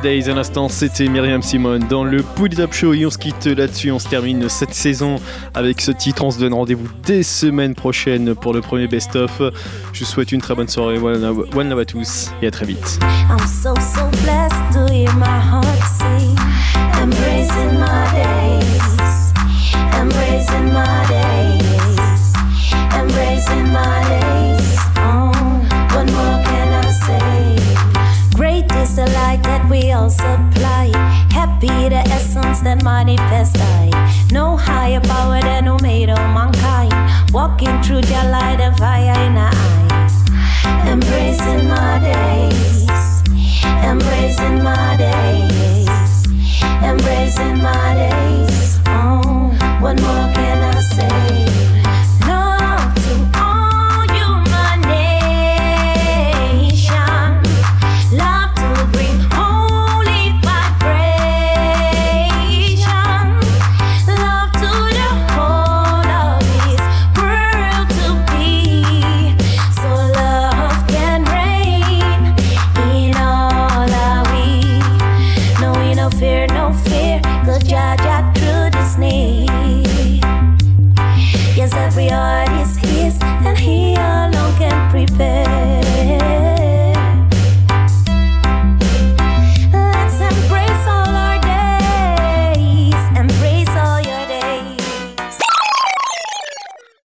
Embracing My Days.
À l'instant, c'était Myriam Simon dans le Pull Up Show. Et on se quitte là-dessus. On se termine cette saison avec ce titre. On se donne rendez-vous dès semaine prochaine pour le premier best-of. Je vous souhaite une très bonne soirée. One love, à tous et à très vite.
is the light that we all supply. Happy the essence that manifests I. No higher power than who made all mankind. Walking through the light of fire in our eyes. Embracing my days. Embracing my days. Embracing my days. Oh, one more.